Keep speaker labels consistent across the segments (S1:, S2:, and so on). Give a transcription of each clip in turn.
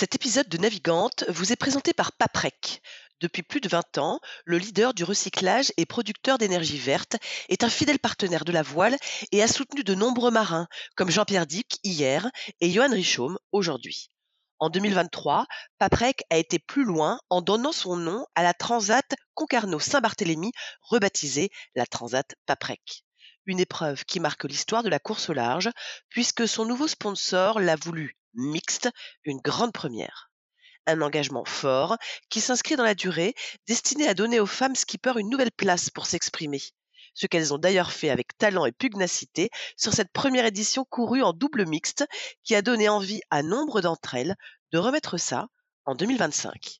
S1: Cet épisode de Navigante vous est présenté par Paprec. Depuis plus de 20 ans, le leader du recyclage et producteur d'énergie verte est un fidèle partenaire de la voile et a soutenu de nombreux marins, comme Jean-Pierre Dick hier et Johan Richaume aujourd'hui. En 2023, Paprec a été plus loin en donnant son nom à la Transat Concarneau-Saint-Barthélemy, rebaptisée la Transat Paprec. Une épreuve qui marque l'histoire de la course au large, puisque son nouveau sponsor l'a voulu mixte, une grande première. Un engagement fort qui s'inscrit dans la durée, destiné à donner aux femmes skippers une nouvelle place pour s'exprimer. Ce qu'elles ont d'ailleurs fait avec talent et pugnacité sur cette première édition courue en double mixte qui a donné envie à nombre d'entre elles de remettre ça en 2025.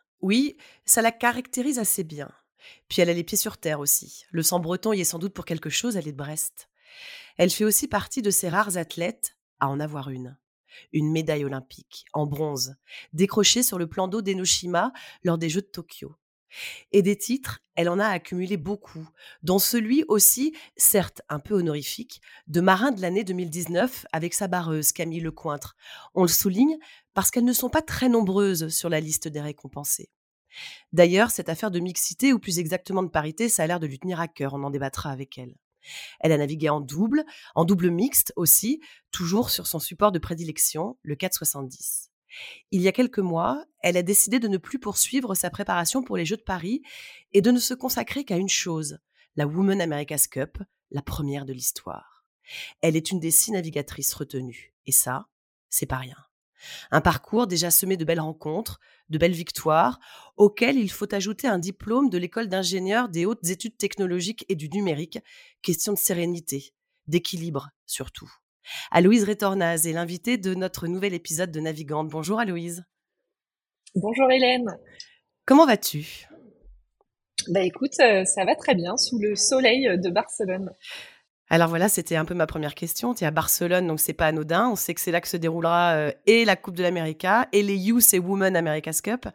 S1: Oui, ça la caractérise assez bien. Puis elle a les pieds sur terre aussi. Le sang breton y est sans doute pour quelque chose, elle est de Brest. Elle fait aussi partie de ces rares athlètes à en avoir une. Une médaille olympique, en bronze, décrochée sur le plan d'eau d'Enoshima lors des Jeux de Tokyo. Et des titres, elle en a accumulé beaucoup, dont celui aussi, certes un peu honorifique, de marin de l'année 2019 avec sa barreuse Camille Lecointre. On le souligne parce qu'elles ne sont pas très nombreuses sur la liste des récompensés. D'ailleurs, cette affaire de mixité, ou plus exactement de parité, ça a l'air de lui tenir à cœur, on en débattra avec elle. Elle a navigué en double, en double mixte aussi, toujours sur son support de prédilection, le 470. Il y a quelques mois, elle a décidé de ne plus poursuivre sa préparation pour les Jeux de Paris et de ne se consacrer qu'à une chose, la Women America's Cup, la première de l'histoire. Elle est une des six navigatrices retenues. Et ça, c'est pas rien. Un parcours déjà semé de belles rencontres, de belles victoires, auxquelles il faut ajouter un diplôme de l'école d'ingénieurs des hautes études technologiques et du numérique, question de sérénité, d'équilibre surtout. Aloïse Rétornaz est l'invitée de notre nouvel épisode de Navigante. Bonjour Aloïse.
S2: Bonjour Hélène.
S1: Comment vas-tu?
S2: Bah écoute, euh, ça va très bien sous le soleil de Barcelone.
S1: Alors voilà, c'était un peu ma première question. Tu es à Barcelone, donc c'est pas anodin. On sait que c'est là que se déroulera euh, et la Coupe de l'América et les Youth et Women America's Cup.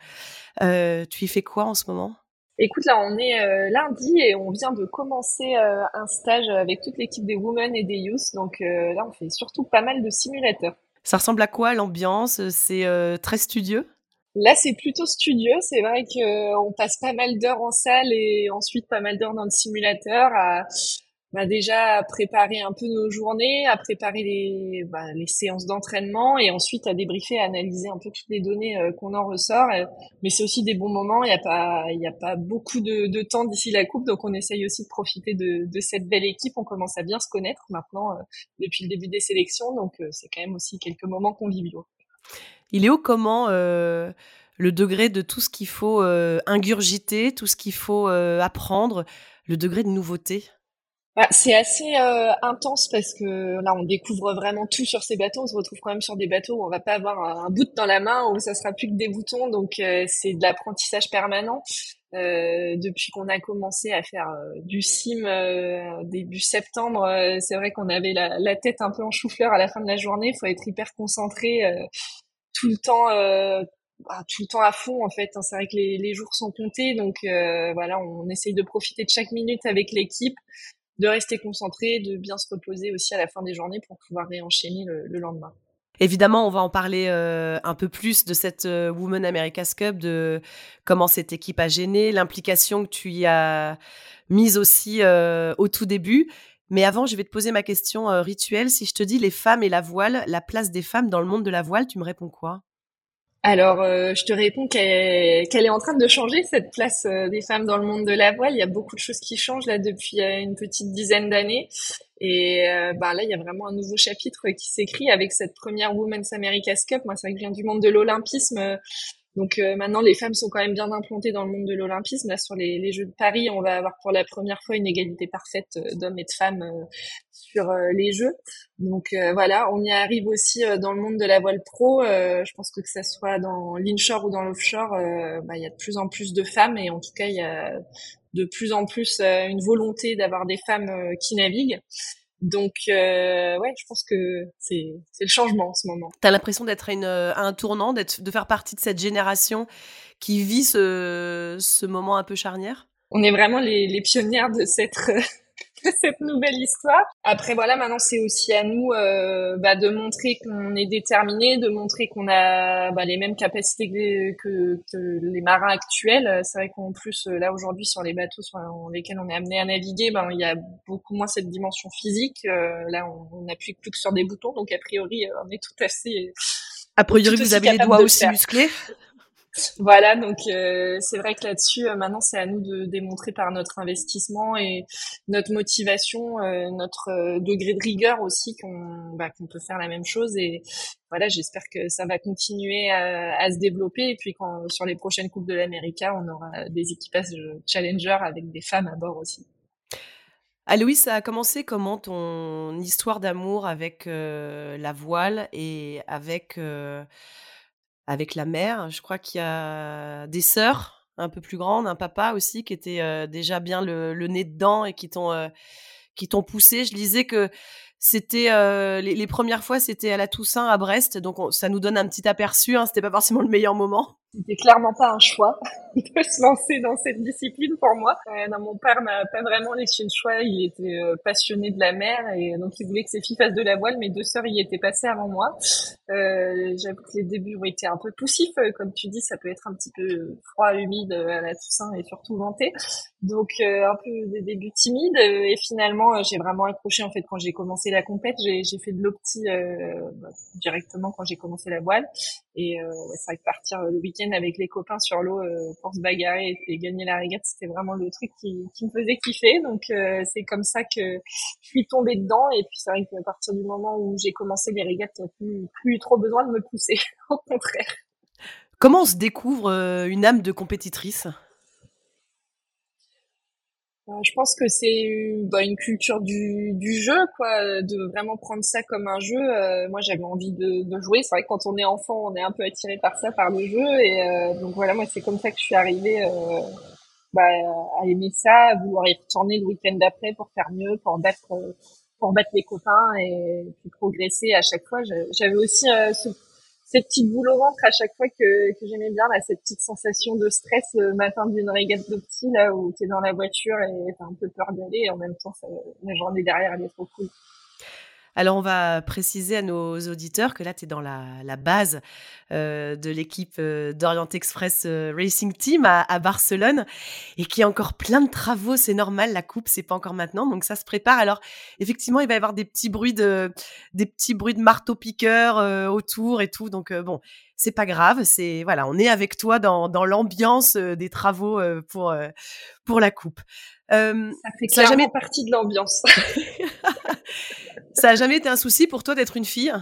S1: Euh, tu y fais quoi en ce moment?
S2: Écoute, là, on est euh, lundi et on vient de commencer euh, un stage avec toute l'équipe des Women et des Youth. Donc euh, là, on fait surtout pas mal de simulateurs.
S1: Ça ressemble à quoi l'ambiance? C'est très studieux?
S2: Là, c'est plutôt studieux. C'est vrai qu'on passe pas mal d'heures en salle et ensuite pas mal d'heures dans le simulateur à a déjà préparé un peu nos journées, à préparer les, bah, les séances d'entraînement et ensuite à débriefer, à analyser un peu toutes les données euh, qu'on en ressort. mais c'est aussi des bons moments. Il n'y a pas, beaucoup de, temps d'ici la coupe, donc on essaye aussi de profiter de, cette belle équipe. On commence à bien se connaître maintenant euh, depuis le début des sélections, donc euh, c'est quand même aussi quelques moments conviviaux.
S1: Il est haut comment le degré de tout ce qu'il faut ingurgiter, tout ce qu'il faut apprendre, le degré de nouveauté?
S2: Bah, c'est assez euh, intense parce que là, on découvre vraiment tout sur ces bateaux. On se retrouve quand même sur des bateaux où on va pas avoir un, bout dans la main où ça sera plus que des boutons. Donc, euh, c'est de l'apprentissage permanent. Euh, depuis qu'on a commencé à faire du sim début septembre, c'est vrai qu'on avait la, tête un peu en chou-fleur à la fin de la journée. Il faut être hyper concentré tout le temps. Bah, tout le temps à fond en fait. C'est vrai que les, les, jours sont comptés, donc voilà, on essaye de profiter de chaque minute avec l'équipe de rester concentré, de bien se reposer aussi à la fin des journées pour pouvoir réenchaîner le, lendemain.
S1: Évidemment, on va en parler euh, un peu plus de cette euh, Women America's Cup, de comment cette équipe a gêné, l'implication que tu y as mise aussi euh, au tout début. Mais avant, je vais te poser ma question euh, rituelle. Si je te dis les femmes et la voile, la place des femmes dans le monde de la voile, tu me réponds quoi?
S2: Alors, euh, je te réponds qu'elle est en train de changer cette place euh, des femmes dans le monde de la voile. Il y a beaucoup de choses qui changent là depuis une petite dizaine d'années. Et bah là, il y a vraiment un nouveau chapitre qui s'écrit avec cette première Women's America's Cup. Moi, je viens du monde de l'olympisme. Donc euh, maintenant, les femmes sont quand même bien implantées dans le monde de l'olympisme. Là, sur les, les, Jeux de Paris, on va avoir pour la première fois une égalité parfaite euh, d'hommes et de femmes euh, sur les Jeux. Donc voilà, on y arrive aussi dans le monde de la voile pro. je pense que que ça soit dans l'inshore ou dans l'offshore, bah, il y a de plus en plus de femmes et en tout cas, il y a de plus en plus une volonté d'avoir des femmes qui naviguent. Donc, euh, ouais, je pense que c'est le changement en ce moment.
S1: T'as l'impression d'être euh, à un tournant, d'être de faire partie de cette génération qui vit ce, ce moment un peu charnière?
S2: On est vraiment les, les pionnières de cette cette nouvelle histoire. Après voilà, maintenant c'est aussi à nous euh, bah, de montrer qu'on est déterminé, de montrer qu'on a bah, les mêmes capacités que, que, les marins actuels. C'est vrai qu'en plus euh, là aujourd'hui sur les bateaux sur lesquels on est amené à naviguer, ben il y a beaucoup moins cette dimension physique. Euh, là on n'appuie plus que sur des boutons, donc a priori on est tout assez
S1: a priori, vous avez les doigts aussi musclés
S2: voilà, donc euh, c'est vrai que là-dessus, euh, maintenant, c'est à nous de démontrer par notre investissement et notre motivation, euh, notre degré de rigueur aussi qu'on bah, qu'on peut faire la même chose. Et voilà, j'espère que ça va continuer à, se développer. Et puis quand sur les prochaines coupes de l'Amérique, on aura des équipages challenger avec des femmes à bord aussi.
S1: Louis, ça a commencé comment ton histoire d'amour avec la voile et avec avec la mère. Je crois qu'il y a des sœurs un peu plus grandes, un papa aussi qui était déjà bien le, nez dedans et qui t'ont euh, qui t'ont poussé. Je lisais que c'était euh, les, premières fois, c'était à la Toussaint à Brest, donc ça nous donne un petit aperçu. Hein, c'était pas forcément le meilleur moment.
S2: C'était clairement pas un choix de se lancer dans cette discipline pour moi. Euh, mon père m'a pas vraiment laissé le choix. Il était euh, passionné de la mer et donc il voulait que ses filles fassent de la voile. Mes deux sœurs y étaient passées avant moi. Euh, J'avoue que les débuts ont été un peu poussifs, euh, comme tu dis, ça peut être un petit peu froid, humide à la Toussaint et surtout venté. Donc un peu des débuts timides et finalement j'ai vraiment accroché en fait quand j'ai commencé la compète. J'ai fait de l'opti bah, directement quand j'ai commencé la voile et c'est vrai que partir le week-end avec les copains sur l'eau euh, pour se bagarrer et, gagner la régate, c'était vraiment le truc qui, me faisait kiffer. Donc euh, c'est comme ça que je suis tombée dedans. Et puis c'est vrai qu'à partir du moment où j'ai commencé les régates, plus, plus trop besoin de me pousser. Au contraire.
S1: Comment on se découvre euh, une âme de compétitrice?
S2: Je pense que c'est bah, une culture du, du jeu, quoi, de vraiment prendre ça comme un jeu. Euh, moi, j'avais envie de, de jouer. C'est vrai que quand on est enfant, on est un peu attiré par ça, par le jeu. Et euh, donc voilà, moi, c'est comme ça que je suis arrivée bah, à aimer ça, à vouloir y retourner le week-end d'après pour faire mieux, pour battre, pour battre les copains et puis progresser à chaque fois. J'avais aussi ce cette petite boule au ventre à chaque fois que, que j'aimais bien, là, cette petite sensation de stress le matin d'une régate de petit, là, où t'es dans la voiture et t'as un peu peur d'aller, et en même temps, ça, la journée derrière, elle est trop cool.
S1: Alors, on va préciser à nos auditeurs que là, tu es dans la, base euh, de l'équipe euh, d'Orient Express euh, Racing Team à, Barcelone et qui a encore plein de travaux. C'est normal, la coupe, c'est pas encore maintenant, donc ça se prépare. Alors, effectivement, il va y avoir des petits bruits de, des petits bruits de marteau-piqueur autour et tout. Donc, bon, c'est pas grave. C'est voilà, on est avec toi dans, dans l'ambiance des travaux pour, pour la coupe.
S2: ça fait clairement jamais... partie de l'ambiance.
S1: Ça a jamais été un souci pour toi d'être une fille?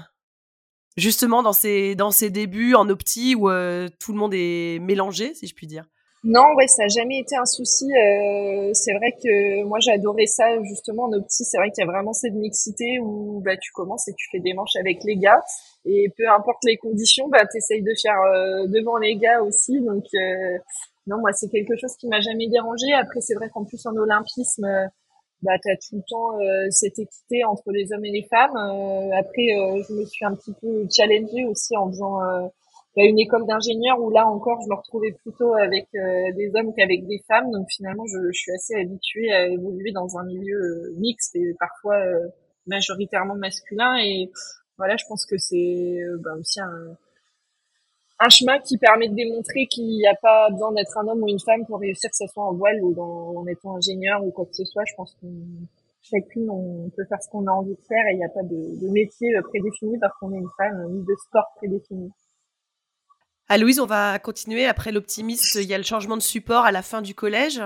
S1: Justement dans ces, dans ces débuts en opti où euh, tout le monde est mélangé, si je puis dire?
S2: Non, ouais, ça a jamais été un souci. Euh, c'est vrai que moi j'adorais ça justement en opti. C'est vrai qu'il y a vraiment cette mixité où bah tu commences et tu fais des manches avec les gars et peu importe les conditions, bah t'essayes de faire euh, devant les gars aussi. Donc non, moi c'est quelque chose qui m'a jamais dérangé. Après c'est vrai qu'en plus en olympisme bah, tu as tout le temps euh, cette équité entre les hommes et les femmes. Euh, après, euh, je me suis un petit peu challengée aussi en faisant bah, une école d'ingénieur où là encore, je me retrouvais plutôt avec des hommes qu'avec des femmes. Donc finalement, je, suis assez habituée à évoluer dans un milieu mixte et parfois majoritairement masculin. Et voilà, je pense que c'est bah, aussi un un chemin qui permet de démontrer qu'il n'y a pas besoin d'être un homme ou une femme pour réussir, que ce soit en voile ou en étant ingénieur ou quoi que ce soit. Je pense qu'on chacune, on peut faire ce qu'on a envie de faire et il n'y a pas de, métier prédéfini parce qu'on est une femme, ni de sport prédéfini.
S1: À Louise, on va continuer. Après l'optimiste, il y a le changement de support à la fin du collège.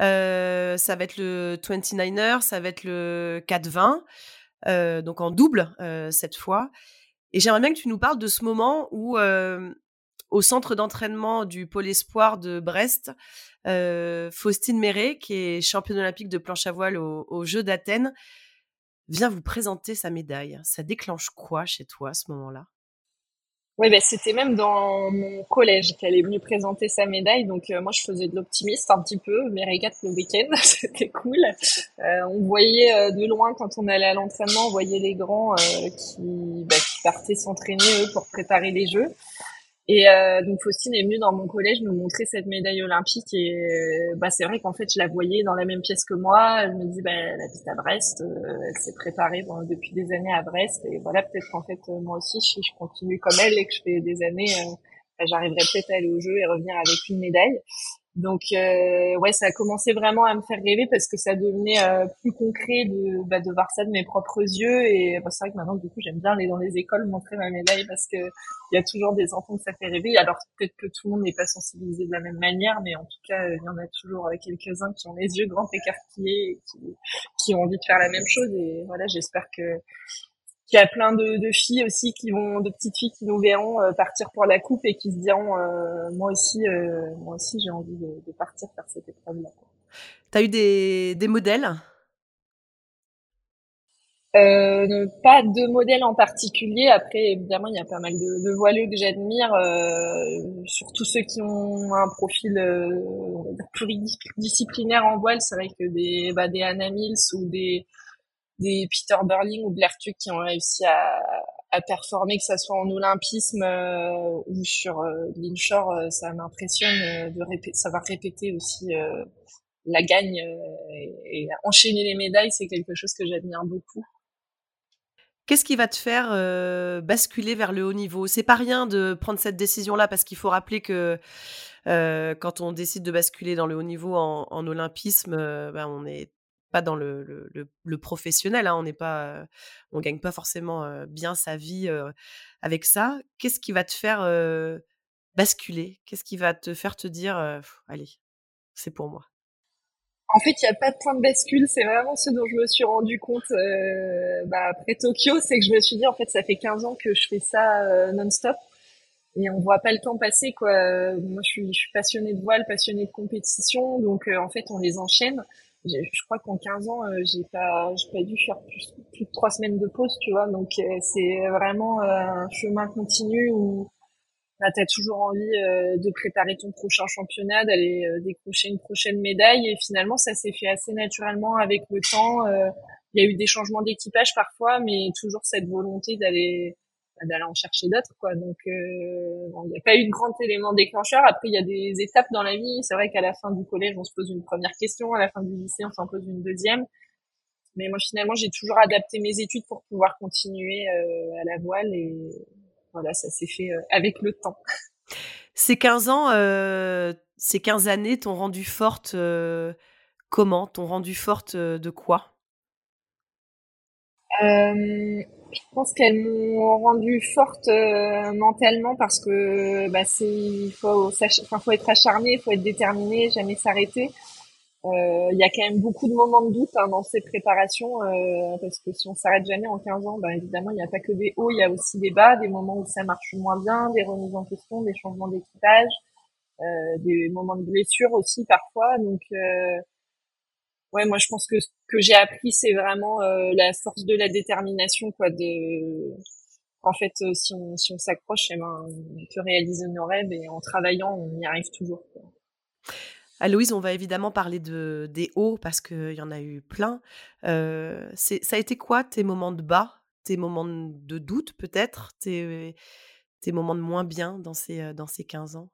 S1: Euh, ça va être le 29er, ça va être le 4-20, euh, donc en double euh, cette fois. Et j'aimerais bien que tu nous parles de ce moment où, au centre d'entraînement du Pôle Espoir de Brest, Faustine Méret, qui est championne olympique de planche à voile aux Jeux d'Athènes, vient vous présenter sa médaille. Ça déclenche quoi chez toi à ce moment-là?
S2: Oui, ben, c'était même dans mon collège qu'elle est venue présenter sa médaille. Donc euh, moi, je faisais de l'optimiste un petit peu, mes régates le week-end, c'était cool. Euh, on voyait euh, de loin quand on allait à l'entraînement, on voyait les grands qui, bah, qui partaient s'entraîner eux pour préparer les jeux. Et euh, donc Faustine est venue dans mon collège nous montrer cette médaille olympique et euh, bah c'est vrai qu'en fait je la voyais dans la même pièce que moi. Elle me dit bah la piste à Brest, euh, elle s'est préparée depuis des années à Brest et voilà peut-être qu'en fait moi aussi si je continue comme elle et que je fais des années, bah, j'arriverai peut-être à aller au jeu et revenir avec une médaille. Donc euh, ouais, ça a commencé vraiment à me faire rêver parce que ça devenait euh, plus concret de, bah, de voir ça de mes propres yeux. Et bah, c'est vrai que maintenant, du coup, j'aime bien aller dans les écoles montrer ma médaille parce que il y a toujours des enfants que ça fait rêver. Alors peut-être que tout le monde n'est pas sensibilisé de la même manière, mais en tout cas, il y en a toujours euh, quelques-uns qui ont les yeux grands écarquillés et qui, qui ont envie de faire la même chose. Et voilà, j'espère que il y a plein de, de, filles aussi qui vont, de petites filles qui nous verront euh, partir pour la coupe et qui se diront, euh, moi aussi, euh, moi aussi, j'ai envie de, de, partir faire cette épreuve-là.
S1: T'as eu des, des modèles?
S2: Euh, pas de modèle en particulier. Après, évidemment, il y a pas mal de, de voileux que j'admire, euh, surtout ceux qui ont un profil euh, pluridisciplinaire en voile. C'est vrai que des, bah, des Anna Mills ou des des Peter Burling ou Blair Tuck qui ont réussi à, à performer, que ça soit en olympisme euh, ou sur euh, l'inshore, euh, ça m'impressionne euh, de répéter, savoir répéter aussi la gagne et, et, enchaîner les médailles, c'est quelque chose que j'admire beaucoup.
S1: Qu'est-ce qui va te faire basculer vers le haut niveau? C'est pas rien de prendre cette décision-là parce qu'il faut rappeler que quand on décide de basculer dans le haut niveau en, en olympisme, ben on est pas dans le, le, professionnel. Hein, on n'est pas, on gagne pas forcément bien sa vie avec ça. Qu'est-ce qui va te faire basculer? Qu'est-ce qui va te faire te dire, allez, c'est pour moi?
S2: En fait, il n'y a pas de point de bascule. C'est vraiment ce dont je me suis rendu compte bah, après Tokyo. C'est que je me suis dit, en fait, ça fait 15 ans que je fais ça non-stop. Et on voit pas le temps passer, quoi. Moi, je suis passionnée de voile, passionnée de compétition. Donc, en fait, on les enchaîne je crois qu'en 15 ans, euh, j'ai pas, j'ai pas dû faire plus, plus, de trois semaines de pause, tu vois. Donc euh, c'est vraiment euh, un chemin continu où bah, tu toujours envie de préparer ton prochain championnat, d'aller décrocher une prochaine médaille. Et finalement, ça s'est fait assez naturellement avec le temps. Il y a eu des changements d'équipage parfois, mais toujours cette volonté d'aller d'aller en chercher d'autres quoi. Donc euh, il n'y a pas eu de grand élément déclencheur. Après il y a des étapes dans la vie. C'est vrai qu'à la fin du collège on se pose une première question. À la fin du lycée on s'en pose une deuxième. Mais moi finalement j'ai toujours adapté mes études pour pouvoir continuer euh, à la voile. Et voilà ça s'est fait euh, avec le temps.
S1: Ces 15 ans ces 15 années t'ont rendu forte comment? T'ont rendu forte de quoi?
S2: Je pense qu'elles m'ont rendue forte euh, mentalement parce que bah, c'est il faut faut être acharné, il faut être déterminé, jamais s'arrêter. Euh, il y a quand même beaucoup de moments de doute hein, dans ces préparations euh, parce que si on s'arrête jamais en 15 ans, bah, évidemment il n'y a pas que des hauts, il y a aussi des bas, des moments où ça marche moins bien, des remises en question, des changements d'équipage, des moments de blessure aussi parfois. Donc ouais, moi je pense que ce que j'ai appris, c'est vraiment euh, la force de la détermination, quoi. De, en fait, euh, si on si on s'accroche, eh ben, on peut réaliser nos rêves et en travaillant, on y arrive toujours.
S1: Aloïse, on va évidemment parler de des hauts parce qu'il y en a eu plein. Euh, ça a été quoi tes moments de bas, tes moments de doute peut-être, tes, tes moments de moins bien dans ces dans ces 15 ans?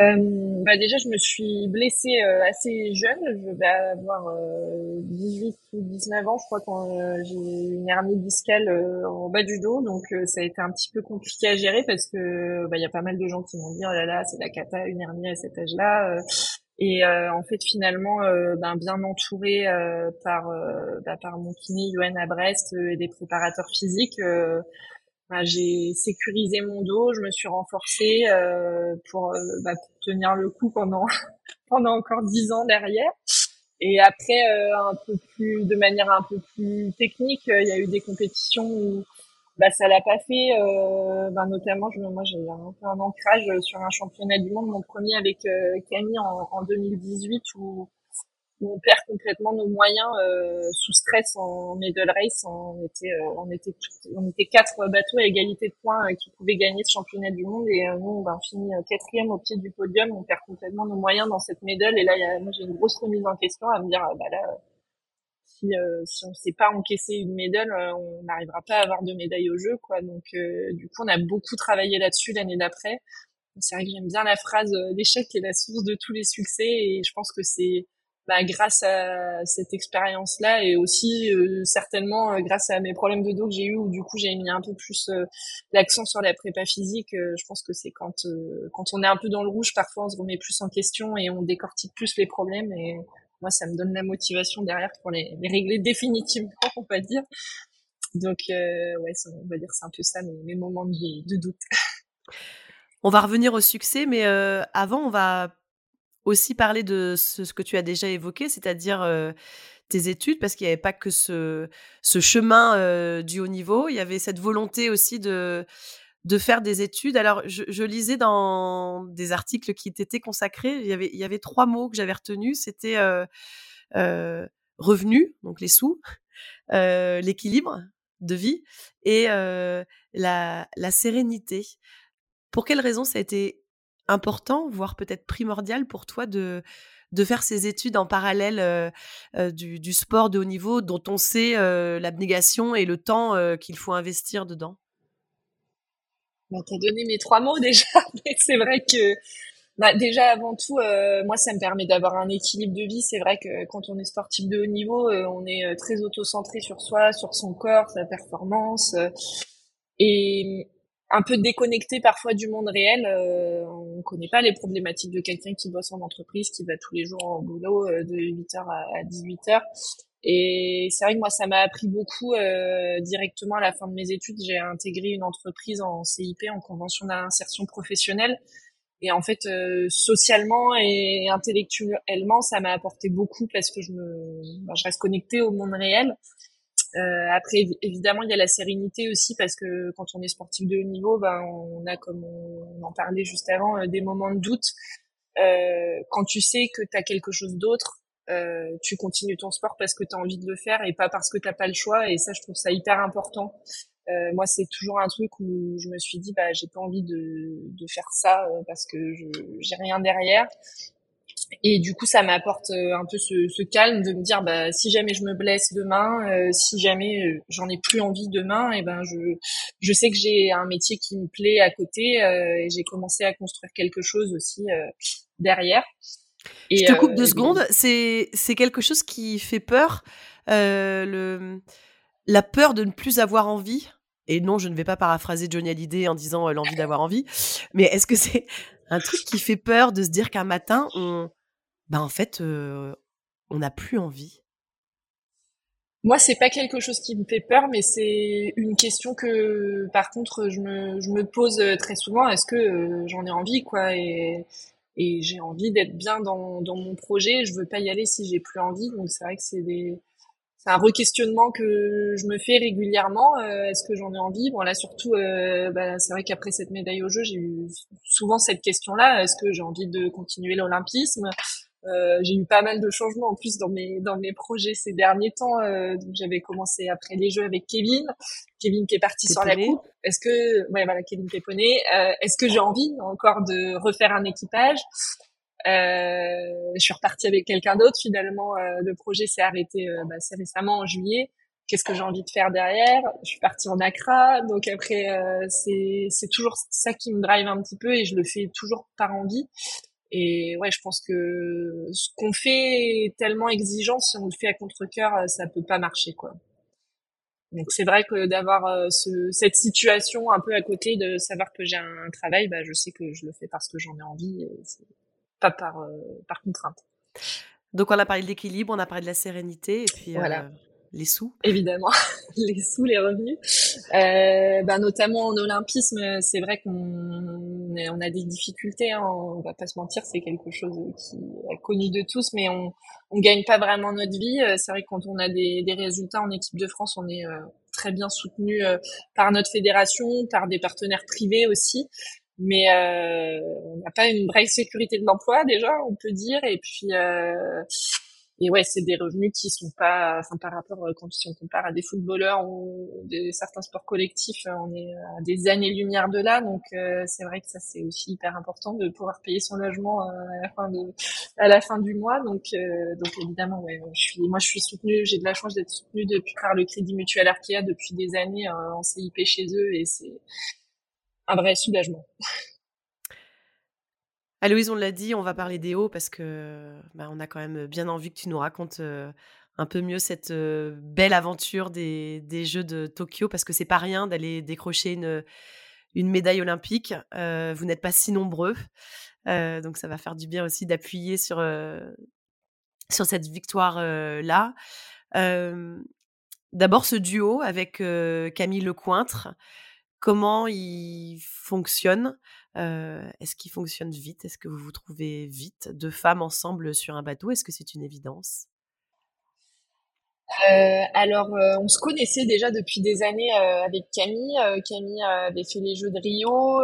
S2: Euh, bah déjà, je me suis blessée euh, assez jeune. Je vais avoir euh, 18 ou 19 ans, je crois, quand euh, j'ai une hernie discale euh, en bas du dos. Donc, ça a été un petit peu compliqué à gérer parce que bah, il y a pas mal de gens qui m'ont dit oh là là, c'est la cata, une hernie à cet âge-là. Et en fait, finalement, ben, bien entourée par bah, par mon kiné UN à Brest et des préparateurs physiques, ben, j'ai sécurisé mon dos, je me suis renforcée pour, bah, pour tenir le coup pendant pendant encore dix ans derrière. Et après, un peu plus, de manière un peu plus technique, il y a eu des compétitions où bah ça l'a pas fait euh, bah, notamment je, moi j'ai un un ancrage sur un championnat du monde mon premier avec euh, Camille en, en 2018 où, où, on perd complètement nos moyens euh, sous stress en middle race on était euh, on était on était quatre bateaux à égalité de points euh, qui pouvaient gagner ce championnat du monde et nous bah, on finit quatrième au pied du podium on perd complètement nos moyens dans cette middle et là y a, moi j'ai une grosse remise en question à me dire bah là si, euh, si on ne sait pas encaisser une médaille, euh, on n'arrivera pas à avoir de médaille au jeu, quoi. Donc, euh, du coup, on a beaucoup travaillé là-dessus l'année d'après. C'est vrai que j'aime bien la phrase l'échec est la source de tous les succès, et je pense que c'est bah, grâce à cette expérience-là et aussi certainement grâce à mes problèmes de dos que j'ai eu où du coup j'ai mis un peu plus l'accent sur la prépa physique. je pense que c'est quand quand on est un peu dans le rouge, parfois on se remet plus en question et on décortique plus les problèmes et moi, ça me donne la motivation derrière pour les, régler définitivement, on va dire. Donc, euh, ouais, on va dire c'est un peu ça mes, moments de, de, doute.
S1: On va revenir au succès, mais euh, avant, on va aussi parler de ce, que tu as déjà évoqué, c'est-à-dire tes études, parce qu'il n'y avait pas que ce, chemin du haut niveau, il y avait cette volonté aussi de faire des études. Alors, je, lisais dans des articles qui t'étaient consacrés, il y avait, trois mots que j'avais retenus. C'était revenu, donc les sous, l'équilibre de vie et la sérénité. Pour quelles raisons ça a été important, voire peut-être primordial pour toi de, de faire ces études en parallèle du, du, sport de haut niveau dont on sait l'abnégation et le temps qu'il faut investir dedans?
S2: Bah, t'as donné mes trois mots déjà, mais c'est vrai que bah, déjà avant tout, euh, moi ça me permet d'avoir un équilibre de vie. C'est vrai que quand on est sportif de haut niveau, euh, on est euh, très auto-centré sur soi, sur son corps, sa performance, et un peu déconnecté parfois du monde réel. on connaît pas les problématiques de quelqu'un qui bosse en entreprise, qui va tous les jours au boulot de 8h à 18h. Et c'est vrai que moi, ça m'a appris beaucoup euh, directement à la fin de mes études. J'ai intégré une entreprise en CIP, en convention d'insertion professionnelle. Et en fait, euh, socialement et intellectuellement, ça m'a apporté beaucoup parce que je me, ben, je reste connectée au monde réel. Euh, après, évidemment, il y a la sérénité aussi parce que quand on est sportif de haut niveau, ben, on a, comme on en parlait juste avant, euh, des moments de doute. Euh, quand tu sais que tu as quelque chose d'autre, tu continues ton sport parce que tu as envie de le faire et pas parce que t'as pas le choix. Et ça, je trouve ça hyper important. Moi, c'est toujours un truc où je me suis dit, bah, j'ai pas envie de, de faire ça parce que j'ai rien derrière. Et du coup, ça m'apporte euh, un peu ce, ce, calme de me dire, bah, si jamais je me blesse demain, euh, si jamais j'en ai plus envie demain, et ben je, je sais que j'ai un métier qui me plaît à côté et j'ai commencé à construire quelque chose aussi derrière.
S1: Je te coupe deux secondes. C'est c'est quelque chose qui fait peur. Euh, le la peur de ne plus avoir envie. Et non, je ne vais pas paraphraser Johnny Hallyday en disant l'envie d'avoir envie. Mais est-ce que c'est un truc qui fait peur de se dire qu'un matin, on, en fait, on n'a plus envie
S2: moi, c'est pas quelque chose qui me fait peur, mais c'est une question que, par contre, je me, je me pose très souvent. Est-ce que j'en ai envie, quoi? Et, et j'ai envie d'être bien dans, dans mon projet. Je veux pas y aller si j'ai plus envie. Donc c'est vrai que c'est des c'est un requestionnement que je me fais régulièrement. Euh, est-ce que j'en ai envie? Bon là surtout, euh, bah, c'est vrai qu'après cette médaille au jeu, j'ai eu souvent cette question-là. Est-ce que j'ai envie de continuer l'olympisme? Euh, j'ai eu pas mal de changements en plus dans mes dans mes projets ces derniers temps. Euh, donc j'avais commencé après les jeux avec Kevin, Kevin qui est parti sur la coupe. Est-ce que ouais voilà Kevin Péponné. Euh, Est-ce que j'ai envie encore de refaire un équipage? Je suis repartie avec quelqu'un d'autre. Finalement, euh, le projet s'est arrêté euh, bah, assez récemment en juillet. Qu'est-ce que j'ai envie de faire derrière? Je suis partie en Accra, donc après c'est toujours ça qui me drive un petit peu et je le fais toujours par envie. Et ouais, je pense que ce qu'on fait est tellement exigeant, si on le fait à contre-cœur, euh, ça peut pas marcher, quoi. Donc c'est vrai que d'avoir euh, ce, cette situation un peu à côté, de savoir que j'ai un travail, bah, je sais que je le fais parce que j'en ai envie. Pas par par contrainte.
S1: Donc on a parlé de l'équilibre, on a parlé de la sérénité et puis
S2: voilà
S1: les sous
S2: Évidemment, les sous, les revenus. Euh, bah, notamment en olympisme, c'est vrai qu'on on a des difficultés, hein, on va pas se mentir, c'est quelque chose qui est connu de tous, mais on on gagne pas vraiment notre vie. Euh, c'est vrai que quand on a des, des résultats en équipe de France, on est euh, très bien soutenu euh, par notre fédération, par des partenaires privés aussi mais euh, on n'a pas une vraie sécurité de l'emploi déjà, on peut dire, et puis euh, et ouais, c'est des revenus qui sont pas, enfin par rapport euh, quand si on compare à des footballeurs ou des certains sports collectifs, euh, on est à des années-lumière de là. Donc euh, c'est vrai que ça c'est aussi hyper important de pouvoir payer son logement à la fin de, à la fin du mois. Donc donc évidemment, ouais, je suis, moi je suis soutenue, j'ai de la chance d'être soutenue depuis par le Crédit Mutuel Arkea depuis des années en CIP chez eux et c'est un vrai soulagement.
S1: Aloïse, on l'a dit, on va parler des hauts parce que bah, on a quand même bien envie que tu nous racontes un peu mieux cette belle aventure des, Jeux de Tokyo parce que c'est pas rien d'aller décrocher une, médaille olympique. vous n'êtes pas si nombreux, donc ça va faire du bien aussi d'appuyer sur, sur cette victoire là. D'abord ce duo avec Camille Lecointre, comment il fonctionne est-ce qu'il fonctionne vite? Est-ce que vous vous trouvez vite deux femmes ensemble sur un bateau? Est-ce que c'est une évidence?
S2: Euh, alors, on se connaissait déjà depuis des années avec Camille. Camille avait fait les Jeux de Rio.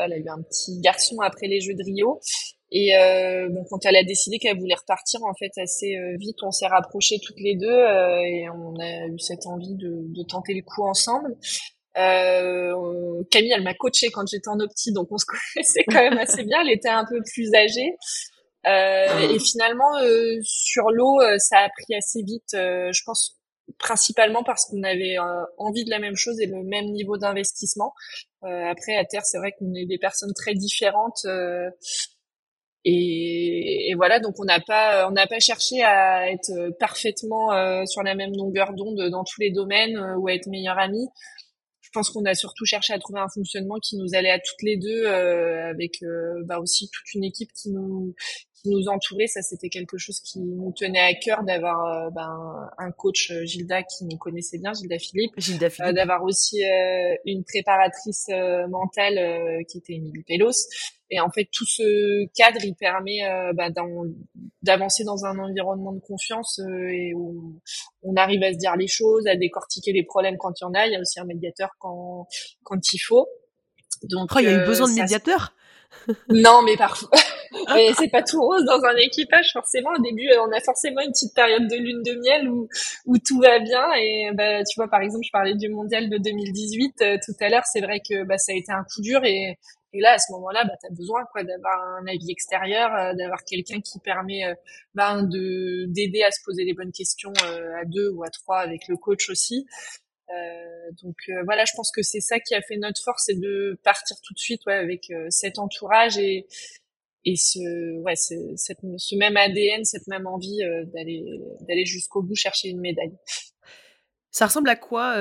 S2: elle a eu un petit garçon après les Jeux de Rio. Et bon, quand elle a décidé qu'elle voulait repartir, en fait, assez vite, on s'est rapprochés toutes les deux et on a eu cette envie de, de tenter le coup ensemble. Euh, Camille, elle m'a coachée quand j'étais en opti, donc on se connaissait quand même assez bien. Elle était un peu plus âgée. Euh, et finalement, euh, sur l'eau, ça a pris assez vite. Je pense principalement parce qu'on avait envie de la même chose et le même niveau d'investissement. après, à terre, c'est vrai qu'on est des personnes très différentes. Et, et, voilà, donc on n'a pas, on n'a pas cherché à être parfaitement sur la même longueur d'onde dans tous les domaines ou à être meilleure amie je pense qu'on a surtout cherché à trouver un fonctionnement qui nous allait à toutes les deux, euh, avec euh, bah aussi toute une équipe qui nous qui nous entourait. Ça, c'était quelque chose qui nous tenait à cœur d'avoir euh, ben, un coach Gilda qui nous connaissait bien, Gilda Philippe,
S1: Gilda Philippe.
S2: d'avoir aussi une préparatrice mentale qui était Émilie Pelos. Et en fait, tout ce cadre, il permet euh, bah, d'avancer dans un environnement de confiance euh, et où on arrive à se dire les choses, à décortiquer les problèmes quand il y en a. Il y a aussi un médiateur quand, quand il faut.
S1: Donc, oh, il y a eu besoin de euh, médiateur
S2: Non, mais parfois. c'est pas tout rose dans un équipage forcément. Au début, on a forcément une petite période de lune de miel où, où tout va bien. Et bah, tu vois, par exemple, je parlais du mondial de 2018 tout à l'heure. C'est vrai que bah, ça a été un coup dur et et là, à ce moment-là, bah, tu as besoin quoi d'avoir un avis extérieur, euh, d'avoir quelqu'un qui permet euh, bah, de d'aider à se poser les bonnes questions euh, à deux ou à trois avec le coach aussi. Donc voilà, je pense que c'est ça qui a fait notre force, c'est de partir tout de suite ouais, avec cet entourage et et ce ouais cette, ce même ADN, cette même envie d'aller d'aller jusqu'au bout chercher une médaille.
S1: Ça ressemble à quoi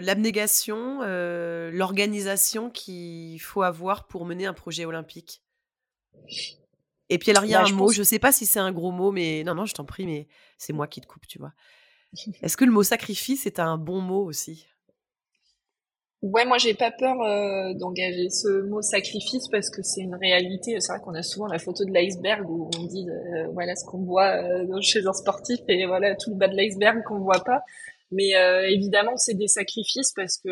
S1: l'abnégation, l'organisation qu'il faut avoir pour mener un projet olympique? Et puis alors il y a bah, un mot, je ne sais pas si c'est un gros mot, mais non, non, je t'en prie, mais c'est moi qui te coupe, tu vois. Est-ce que le mot sacrifice est un bon mot aussi?
S2: Ouais, moi j'ai pas peur d'engager ce mot sacrifice parce que c'est une réalité. C'est vrai qu'on a souvent la photo de l'iceberg où on dit voilà ce qu'on voit chez un sportif et voilà tout le bas de l'iceberg qu'on voit pas. Mais euh, évidemment, c'est des sacrifices parce que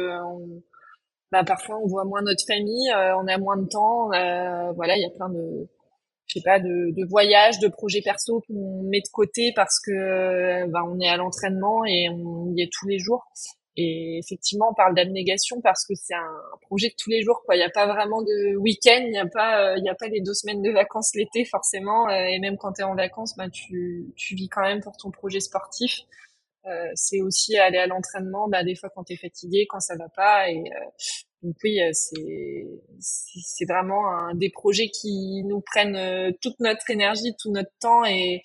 S2: bah, parfois on voit moins notre famille, euh, on a moins de temps. Euh, voilà, il y a plein de, je sais pas, de, de voyages, de projets perso qu'on met de côté parce que bah, on est à l'entraînement et on y est tous les jours. Et effectivement, on parle d'abnégation parce que c'est un projet de tous les jours. Quoi, il n'y a pas vraiment de week-end, il n'y a pas, il y a pas les deux semaines de vacances l'été forcément. et même quand tu es en vacances, bah tu, tu vis quand même pour ton projet sportif. Euh, c'est aussi aller à l'entraînement, bah, des fois quand tu es fatigué, quand ça va pas. Et euh, donc oui, euh, c'est vraiment des projets qui nous prennent toute notre énergie, tout notre temps et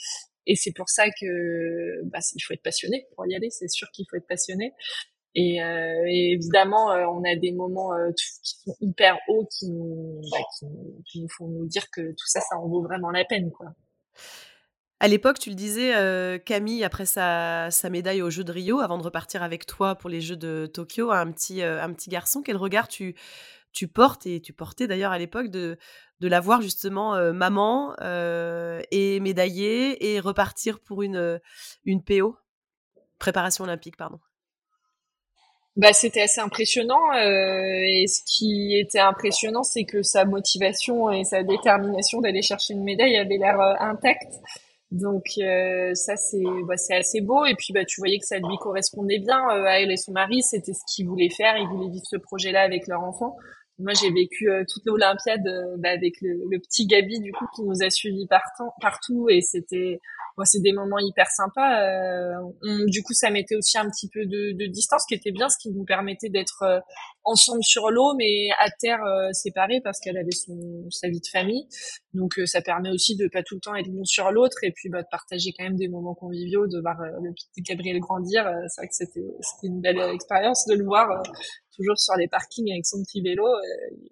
S2: et c'est pour ça que bah, il faut être passionné pour y aller. C'est sûr qu'il faut être passionné. Et, euh, évidemment, on a des moments qui sont hyper hauts qui, bah, qui, nous font nous dire que tout ça, ça en vaut vraiment la peine, quoi.
S1: À l'époque, tu le disais, Camille, après sa, médaille aux Jeux de Rio, avant de repartir avec toi pour les Jeux de Tokyo, un petit, un petit garçon. Quel regard tu, portes, et tu portais d'ailleurs à l'époque, de, de la voir justement maman et médaillée et repartir pour une, PO, préparation olympique, pardon
S2: bah, c'était assez impressionnant et ce qui était impressionnant, c'est que sa motivation et sa détermination d'aller chercher une médaille avait l'air intacte. Donc ça c'est bah, c'est assez beau. Et puis bah tu voyais que ça lui correspondait bien à elle et son mari, c'était ce qu'ils voulaient faire, ils voulaient vivre ce projet-là avec leur enfant. Moi, j'ai vécu euh, toute l'Olympiade euh, bah, avec le, le, petit Gabi du coup qui nous a suivis partout, partout et c'était moi, c'est des moments hyper sympas. Euh, du coup, ça mettait aussi un petit peu de, de, distance, qui était bien, ce qui nous permettait d'être euh, ensemble sur l'eau, mais à terre euh, séparés parce qu'elle avait son, sa vie de famille. Donc, ça permet aussi de pas tout le temps être l'un sur l'autre et puis bah, de partager quand même des moments conviviaux, de voir le petit Gabriel grandir. c'est vrai que c'était une belle expérience de le voir toujours sur les parkings avec son petit vélo.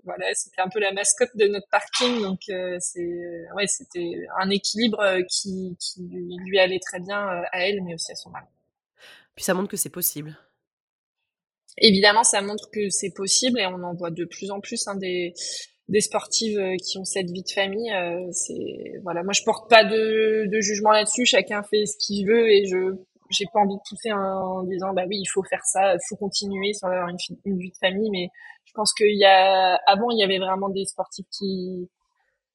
S2: voilà, c'était un peu la mascotte de notre parking, donc c'est ouais, c'était un équilibre qui, qui lui allait très bien euh, à elle, mais aussi à son mari.
S1: Puis ça montre que c'est possible.
S2: Évidemment, ça montre que c'est possible et on en voit de plus en plus hein, des, des sportives euh, qui ont cette vie de famille. Euh, c'est voilà, moi je porte pas de, de jugement là-dessus. Chacun fait ce qu'il veut et je j'ai pas envie de pousser en, disant bah oui il faut faire ça, il faut continuer sur avoir une, vie de famille. Mais je pense qu'il y a avant il y avait vraiment des sportifs qui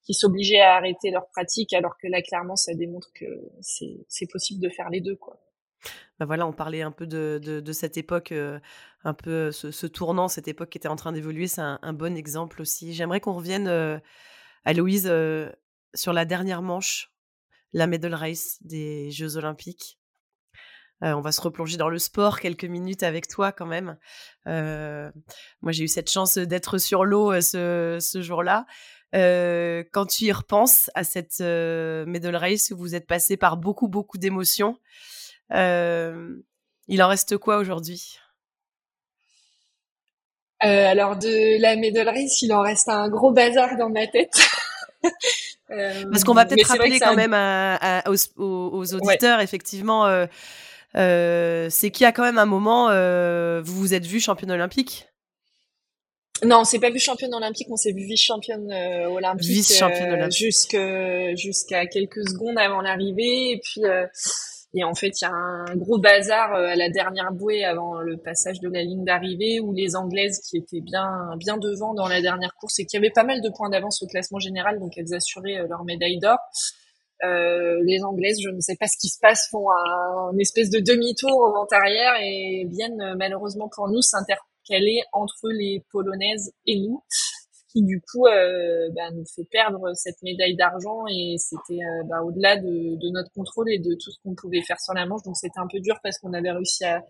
S2: qui s'obligeaient à arrêter leur pratique, alors que là, clairement, ça démontre que c'est possible de faire les deux, quoi.
S1: Bah voilà, on parlait un peu de, de, cette époque, euh, un peu ce, tournant, cette époque qui était en train d'évoluer, c'est un, bon exemple aussi. J'aimerais qu'on revienne euh, à Louise euh, sur la dernière manche, la medal race des Jeux Olympiques. On va se replonger dans le sport quelques minutes avec toi quand même. moi, j'ai eu cette chance d'être sur l'eau ce, ce jour-là. Euh, quand tu y repenses à cette euh, medal race où vous êtes passé par beaucoup, beaucoup d'émotions, euh, il en reste quoi aujourd'hui?
S2: Alors, de la medal race, il en reste un gros bazar dans ma tête.
S1: Parce qu'on va peut-être rappeler quand même aux, auditeurs, effectivement, c'est qu'il y a quand même un moment, vous vous êtes vu championne olympique?
S2: Non, on s'est pas vu championne olympique, on s'est vu vice-championne euh, olympique,
S1: vice euh,
S2: jusqu'à quelques secondes avant l'arrivée. Et puis, euh, et en fait, il y a un gros bazar à la dernière bouée avant le passage de la ligne d'arrivée où les Anglaises qui étaient bien, bien devant dans la dernière course et qui avaient pas mal de points d'avance au classement général, donc elles assuraient leur médaille d'or. Les Anglaises, je ne sais pas ce qui se passe, font un, espèce de demi-tour au vent arrière et viennent malheureusement pour nous est entre les Polonaises et nous, qui du coup euh, bah, nous fait perdre cette médaille d'argent et c'était euh, bah, au-delà de, de, notre contrôle et de tout ce qu'on pouvait faire sur la manche, donc c'était un peu dur parce qu'on avait réussi à,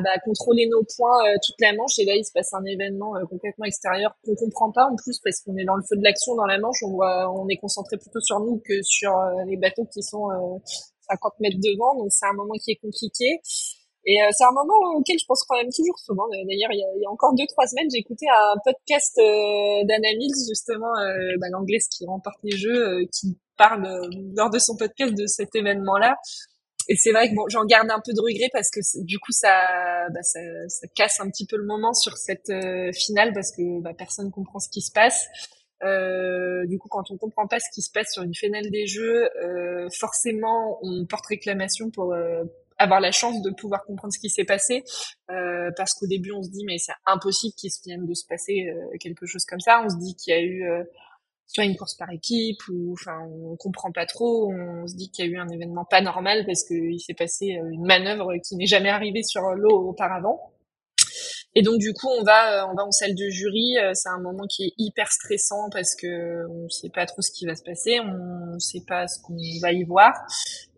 S2: bah, contrôler nos points euh, toute la manche. Et là il se passe un événement euh, complètement extérieur qu'on comprend pas en plus parce qu'on est dans le feu de l'action dans la manche, on voit, on est concentré plutôt sur nous que sur les bateaux qui sont 50 mètres devant, donc c'est un moment qui est compliqué. Et euh, c'est un moment auquel je pense quand même toujours souvent. D'ailleurs, il, y a, encore deux trois semaines, écouté un podcast euh, d'Anna Mills, justement, euh, bah, l'anglaise qui remporte les jeux, euh, qui parle lors de son podcast de cet événement-là. Et c'est vrai que bon, j'en garde un peu de regret parce que du coup, ça, bah, ça, ça, casse un petit peu le moment sur cette finale parce que bah, personne comprend ce qui se passe. Euh, du coup, quand on comprend pas ce qui se passe sur une finale des jeux, euh, forcément, on porte réclamation pour avoir la chance de pouvoir comprendre ce qui s'est passé euh, parce qu'au début on se dit mais c'est impossible qu'il se vienne de se passer euh, quelque chose comme ça. On se dit qu'il y a eu euh, soit une course par équipe ou enfin on comprend pas trop. On se dit qu'il y a eu un événement pas normal parce qu'il s'est passé euh, une manœuvre qui n'est jamais arrivée sur l'eau auparavant. Et donc du coup on va on va en salle de jury. C'est un moment qui est hyper stressant parce que on sait pas trop ce qui va se passer. On sait pas ce qu'on va y voir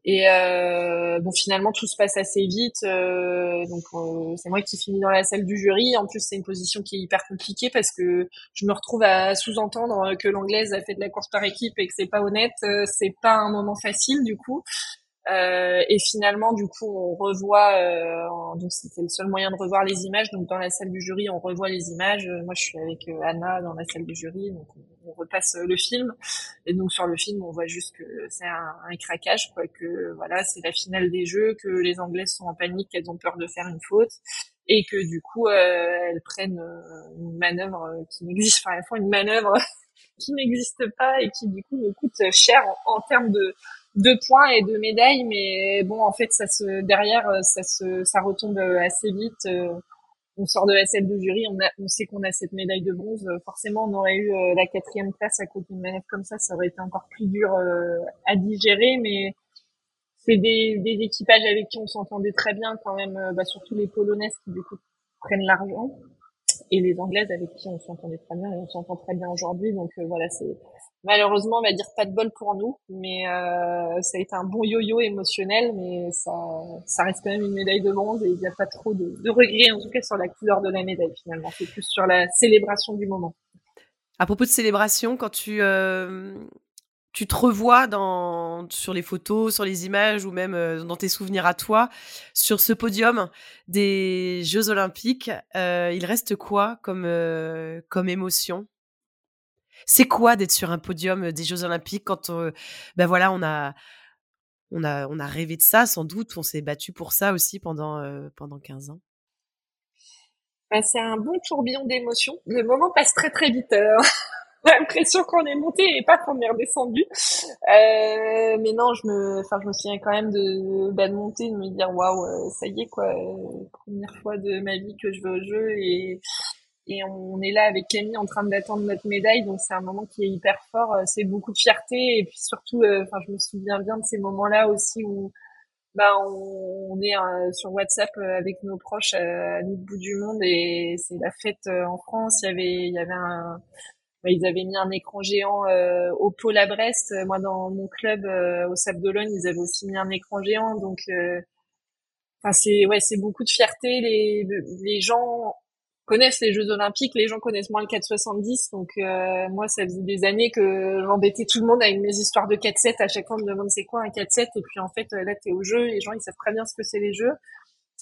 S2: et euh, bon, finalement, tout se passe assez vite. Euh, donc, euh, c'est moi qui finis dans la salle du jury. En plus, c'est une position qui est hyper compliquée parce que je me retrouve à sous-entendre que l'anglaise a fait de la course par équipe et que c'est pas honnête. Euh, c'est pas un moment facile du coup. Euh, et finalement, du coup, on revoit. Euh, donc, c'était le seul moyen de revoir les images. Donc, dans la salle du jury, on revoit les images. Euh, moi, je suis avec euh, Anna dans la salle du jury, donc on, repasse le film. Et donc, sur le film, on voit juste que c'est un, craquage, quoi. Que voilà, c'est la finale des Jeux, que les Anglaises sont en panique, qu'elles ont peur de faire une faute, et que du coup, elles prennent une manœuvre qui n'existe. Enfin, elles font une manœuvre qui n'existe pas et qui du coup me coûte cher en termes de deux points et deux médailles, mais bon, en fait, ça se derrière, euh, ça se, ça retombe euh, assez vite. Euh, on sort de la salle de jury, on, a, on sait qu'on a cette médaille de bronze. Forcément, on aurait eu la quatrième place à côté d'une manette comme ça, ça aurait été encore plus dur à digérer, mais c'est des, des équipages avec qui on s'entendait très bien quand même, bah, surtout les polonaises qui du coup prennent l'argent et les anglaises avec qui on s'entendait très bien et on s'entend très bien aujourd'hui. Donc voilà, c'est Malheureusement, on va dire pas de bol pour nous, mais euh, ça a été un bon yo-yo émotionnel, mais ça, ça reste quand même une médaille de bronze et il n'y a pas trop de, de regrets, en tout cas sur la couleur de la médaille finalement. C'est plus sur la célébration du moment.
S1: À propos de célébration, quand tu euh, tu te revois dans sur les photos, sur les images ou même euh, dans tes souvenirs à toi sur ce podium des Jeux Olympiques, euh, il reste quoi comme euh, comme émotion? C'est quoi d'être sur un podium des Jeux Olympiques quand ben voilà, on a, on a, on a rêvé de ça sans doute, on s'est battu pour ça aussi pendant, pendant 15 ans?
S2: Bah, C'est un bon tourbillon d'émotions. Le moment passe très très vite. l'impression qu'on est monté et pas qu'on est redescendu. Euh, mais non, je me, enfin, je me souviens quand même de, bah, de monter, de me dire waouh, ça y est quoi, première fois de ma vie que je vais au jeu et et on est là avec Camille en train d'attendre notre médaille donc c'est un moment qui est hyper fort euh, c'est beaucoup de fierté et puis surtout euh, enfin je me souviens bien de ces moments là aussi où bah on, est euh, sur WhatsApp avec nos proches à l'autre bout du monde et c'est la fête en France il y avait il y avait un ils avaient mis un écran géant au pôle à Brest moi dans mon club au Sable d'Olonne ils avaient aussi mis un écran géant donc c'est ouais c'est beaucoup de fierté les gens connaissent les Jeux Olympiques, les gens connaissent moins le 4,70. Donc euh, moi, ça faisait des années que j'embêtais tout le monde avec mes histoires de 4,7. À chaque fois, on me demande c'est quoi un 4,7. Et puis en fait, euh, là, t'es au jeu. Les gens, ils savent très bien ce que c'est les Jeux.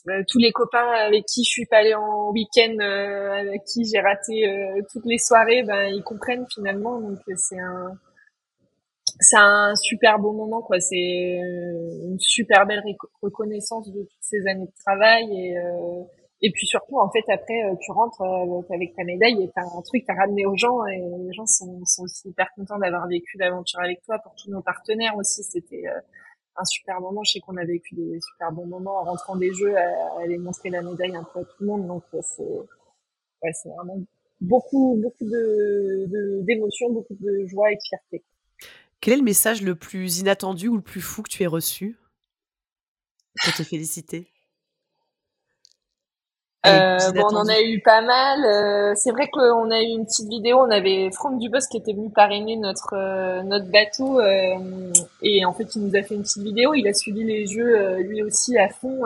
S2: Euh, tous les copains avec qui je suis pas allée en week-end, avec qui j'ai raté toutes les soirées, ben ils comprennent finalement. Donc c'est un c'est un super beau moment quoi. C'est une super belle reconnaissance de toutes ces années de travail et et puis surtout, en fait, après, euh, tu rentres euh, avec ta médaille et t'as un truc à ramener aux gens et les gens sont, sont aussi hyper contents d'avoir vécu l'aventure avec toi. Pour tous nos partenaires aussi, c'était euh, un super moment. Je sais qu'on a vécu des super bons moments en rentrant des jeux, à, aller montrer la médaille un peu à tout le monde. Donc c'est ouais, c'est vraiment beaucoup beaucoup de d'émotions, beaucoup de joie et de fierté.
S1: Quel est le message le plus inattendu ou le plus fou que tu aies reçu pour te féliciter?
S2: Euh, bon, on en a eu pas mal. Euh, c'est vrai qu'on a eu une petite vidéo. On avait Franck Dubos qui était venu parrainer notre euh, notre bateau et en fait il nous a fait une petite vidéo. Il a suivi les jeux lui aussi à fond.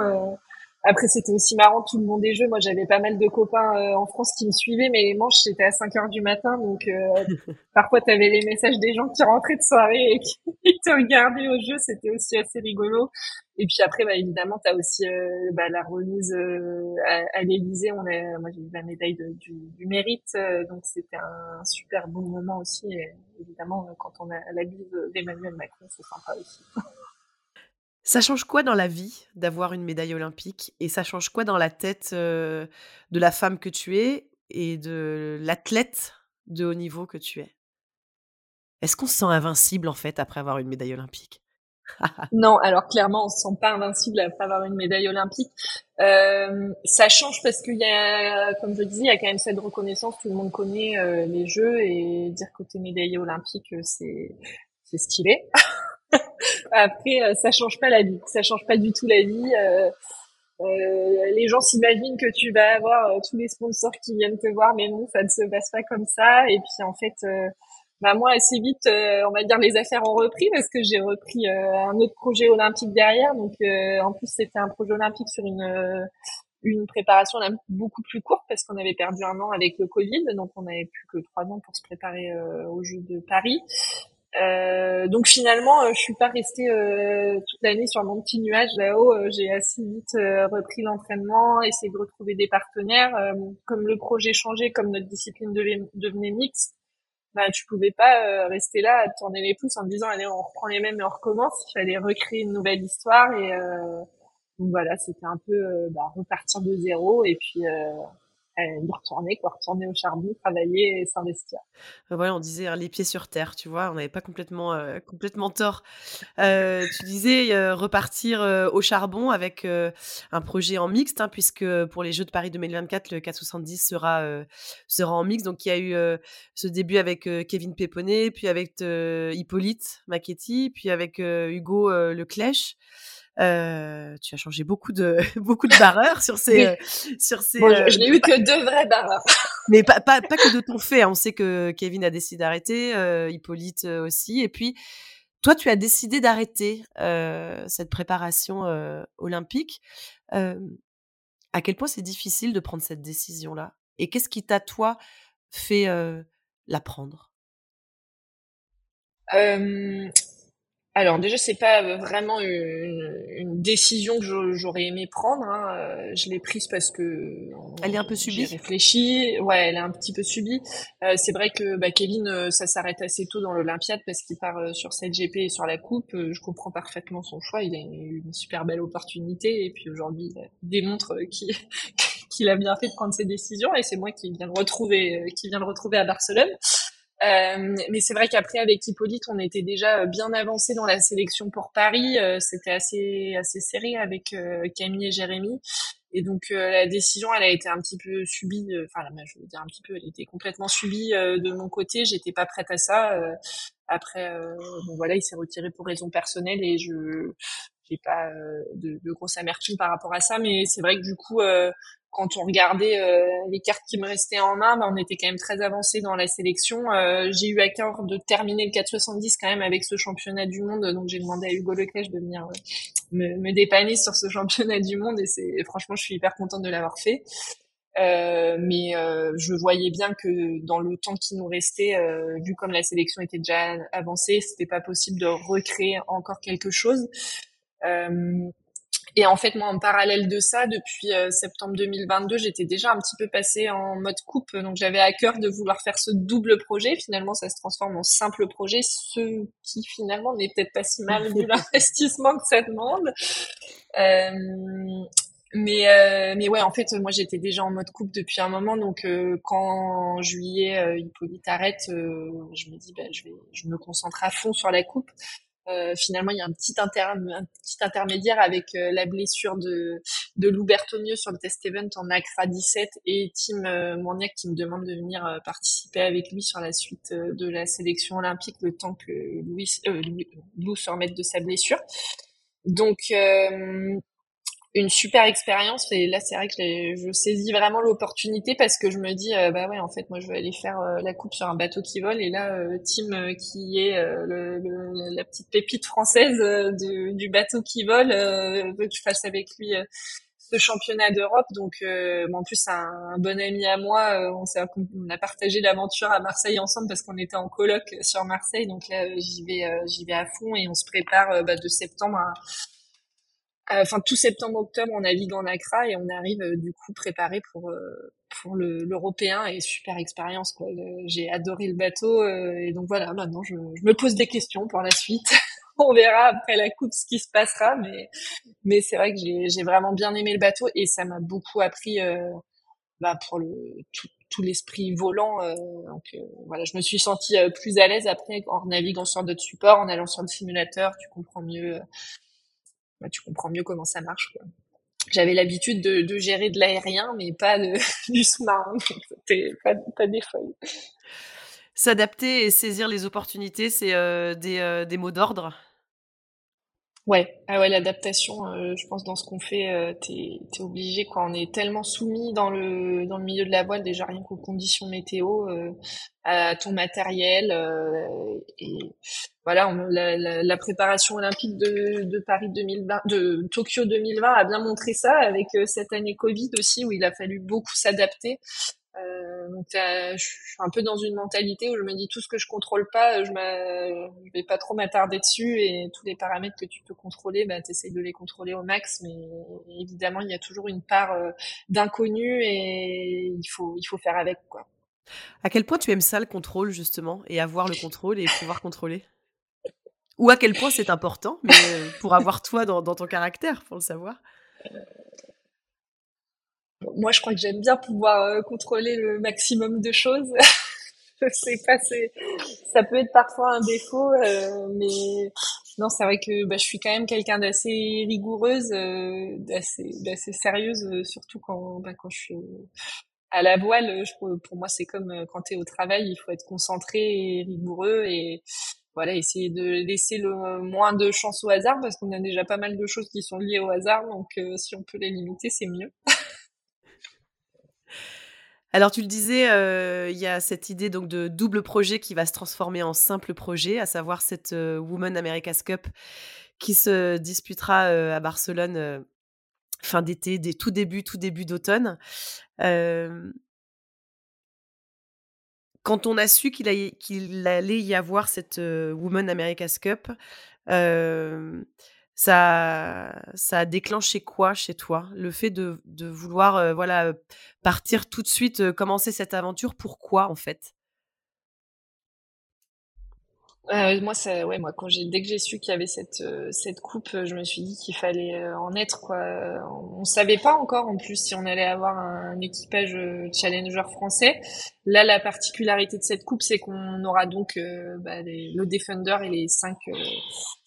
S2: Après, c'était aussi marrant tout le monde des jeux. Moi, j'avais pas mal de copains euh, en France qui me suivaient, mais les manches, c'était à 5 heures du matin. Donc, euh, parfois, tu avais les messages des gens qui rentraient de soirée et qui te regardaient au jeu. C'était aussi assez rigolo. Et puis après, bah, évidemment, tu as aussi euh, bah, la remise à, à l'Élysée. Moi, j'ai eu la médaille du, mérite. donc, c'était un super bon moment aussi. Évidemment, quand on a la bise d'Emmanuel Macron, c'est sympa aussi.
S1: Ça change quoi dans la vie d'avoir une médaille olympique? Et ça change quoi dans la tête de la femme que tu es et de l'athlète de haut niveau que tu es? Est-ce qu'on se sent invincible en fait après avoir une médaille olympique?
S2: Non, alors clairement on se sent pas invincible après avoir une médaille olympique. Euh, ça change parce qu'il y a, comme je disais, il y a quand même cette reconnaissance. Tout le monde connaît les Jeux et dire que tu es médaillé olympique, c'est c'est stylé. Après, euh, ça change pas la vie. Ça change pas du tout la vie. Euh, euh, les gens s'imaginent que tu vas avoir tous les sponsors qui viennent te voir, mais non, ça ne se passe pas comme ça. Et puis en fait, bah moi assez vite, on va dire les affaires ont repris parce que j'ai repris un autre projet olympique derrière. Donc en plus c'était un projet olympique sur une une préparation beaucoup plus courte parce qu'on avait perdu un an avec le Covid, donc on n'avait plus que trois ans pour se préparer aux Jeux de Paris. Euh, donc finalement, euh, je suis pas restée euh, toute l'année sur mon petit nuage là-haut. Euh, j'ai assez vite repris l'entraînement, essayé de retrouver des partenaires. comme le projet changeait, comme notre discipline devenait mixte, bah tu pouvais pas rester là à tourner les pouces en disant allez on reprend les mêmes et on recommence. Il fallait recréer une nouvelle histoire et donc voilà, c'était un peu bah, repartir de zéro et puis y retourner, quoi, retourner au charbon, travailler et s'investir.
S1: Voilà, on disait hein, les pieds sur terre, tu vois, on n'avait pas complètement, euh, complètement tort. Euh, tu disais euh, repartir au charbon avec un projet en mixte, hein, puisque pour les Jeux de Paris 2024, le 470 sera, sera en mixte. Donc il y a eu ce début avec Kevin Péponnet, puis avec Hippolyte Macchetti, puis avec Hugo Leclèche. Euh, tu as changé beaucoup de beaucoup de barreurs sur ces euh, sur ces.
S2: je, n'ai eu que deux vrais barreurs.
S1: Mais pas, pas, pas que de ton fait. Hein. On sait que Kevin a décidé d'arrêter, euh, Hippolyte aussi, et puis toi, tu as décidé d'arrêter cette préparation olympique. à quel point c'est difficile de prendre cette décision-là? Et qu'est-ce qui t'a toi fait la prendre?
S2: Alors déjà c'est pas euh, vraiment une, une décision que j'aurais aimé prendre. Hein. Euh, je l'ai prise parce que
S1: elle est un peu subie?
S2: J'ai réfléchi. Ouais, elle est un petit peu subie. Euh, c'est vrai que bah, Kevin, ça s'arrête assez tôt dans l'Olympiade parce qu'il part sur cette GP et sur la coupe. je comprends parfaitement son choix. Il a une, une super belle opportunité et puis aujourd'hui il démontre qu'il qu'il a bien fait de prendre ses décisions et c'est moi qui viens le retrouver, qui vient le retrouver à Barcelone. Euh, mais c'est vrai qu'après avec Hippolyte, on était déjà bien avancé dans la sélection pour Paris. Euh, c'était assez assez serré avec euh, Camille et Jérémy. Et donc la décision, elle a été un petit peu subie. Enfin, je veux dire un petit peu, elle était complètement subie de mon côté. J'étais pas prête à ça. après, bon voilà, il s'est retiré pour raisons personnelles et je j'ai pas de, de grosse amertume par rapport à ça. Mais c'est vrai que du coup, quand on regardait euh, les cartes qui me restaient en main, bah, on était quand même très avancé dans la sélection. Euh, j'ai eu à cœur de terminer le 470 quand même avec ce championnat du monde, donc j'ai demandé à Hugo Leclerc de venir euh, me, me, dépanner sur ce championnat du monde et c'est franchement je suis hyper contente de l'avoir fait. mais je voyais bien que dans le temps qui nous restait, vu comme la sélection était déjà avancée, c'était pas possible de recréer encore quelque chose. Et en fait, moi, en parallèle de ça, depuis euh, septembre 2022, j'étais déjà un petit peu passée en mode coupe. Donc, j'avais à cœur de vouloir faire ce double projet. Finalement, ça se transforme en simple projet, ce qui finalement n'est peut-être pas si mal vu l'investissement que ça demande. Euh, mais euh, mais ouais, en fait, moi, j'étais déjà en mode coupe depuis un moment. Donc, euh, quand en juillet, Hippolyte arrête, je me dis, ben, je vais, je me concentre à fond sur la coupe. Euh, finalement, il y a un petit, un petit intermédiaire avec euh, la blessure de, de Lou Bertomieux sur le test event en Accra 17 et Tim euh, Mourniac qui me demande de venir euh, participer avec lui sur la suite de la sélection olympique le temps que Louis, Lou se remette de sa blessure. Donc, une super expérience et là c'est vrai que je saisis vraiment l'opportunité parce que je me dis euh, bah ouais en fait moi je vais aller faire euh, la coupe sur un bateau qui vole. Et là euh, Tim qui est le, le, la petite pépite française du, du, bateau qui vole veut que je fasse avec lui ce championnat d'Europe. Donc en plus un, un, bon ami à moi on, on a partagé l'aventure à Marseille ensemble parce qu'on était en coloc sur Marseille. Donc là j'y vais j'y vais à fond et on se prépare bah, de septembre à enfin tout septembre octobre on navigue en Accra et on arrive euh, du coup préparé pour euh, pour l'européen et super expérience quoi. J'ai adoré le bateau euh, et donc voilà maintenant je, je, me pose des questions pour la suite. On verra après la coupe ce qui se passera mais mais c'est vrai que j'ai vraiment bien aimé le bateau et ça m'a beaucoup appris bah, pour le tout, tout l'esprit volant donc voilà je me suis sentie plus à l'aise après en naviguant sur d'autres supports en allant sur le simulateur tu comprends mieux bah, tu comprends mieux comment ça marche. J'avais l'habitude de, gérer de l'aérien, mais pas de, du sous-marin. C'était pas, des feuilles.
S1: S'adapter et saisir les opportunités, c'est euh, euh, des mots d'ordre
S2: Ouais, ah ouais, l'adaptation, euh, je pense dans ce qu'on fait, euh, t'es es obligé quoi. On est tellement soumis dans le dans le milieu de la voile déjà rien qu'aux conditions météo, euh, à ton matériel euh, et voilà, on, la, la, la, préparation olympique de, de Paris 2020, de Tokyo 2020 a bien montré ça avec cette année Covid aussi où il a fallu beaucoup s'adapter. Euh, donc je suis un peu dans une mentalité où je me dis tout ce que je contrôle pas, je, je vais pas trop m'attarder dessus et tous les paramètres que tu peux contrôler, bah, tu essayes de les contrôler au max, mais évidemment il y a toujours une part euh, d'inconnu et il faut il faut faire avec quoi.
S1: À quel point tu aimes ça le contrôle justement et avoir le contrôle et pouvoir contrôler? Ou à quel point c'est important, mais euh, pour avoir toi dans, dans ton caractère, pour le savoir
S2: moi, je crois que j'aime bien pouvoir euh, contrôler le maximum de choses. je sais pas, ça peut être parfois un défaut, euh, mais non, c'est vrai que bah, je suis quand même quelqu'un d'assez rigoureuse, euh, d'assez, sérieuse, surtout quand, bah, quand je suis à la voile. pour moi, c'est comme quand tu es au travail, il faut être concentré et rigoureux et voilà, essayer de laisser le moins de chance au hasard parce qu'on a déjà pas mal de choses qui sont liées au hasard, donc si on peut les limiter, c'est mieux.
S1: Alors tu le disais, euh, il y a cette idée donc de double projet qui va se transformer en simple projet, à savoir cette euh, America's Cup qui se disputera euh, à Barcelone fin d'été, tout début, tout début d'automne. quand on a su qu'il allait y avoir cette Women America's Cup, ça, ça a déclenché quoi chez toi? Le fait de, vouloir euh, voilà partir tout de suite, euh, commencer cette aventure, pourquoi en fait?
S2: Euh, moi, ça, ouais, moi, quand j'ai, dès que j'ai su qu'il y avait cette cette coupe, je me suis dit qu'il fallait en être quoi. On, savait pas encore en plus si on allait avoir un, équipage challenger français. Là, la particularité de cette coupe, c'est qu'on aura donc bah, le Defender et les cinq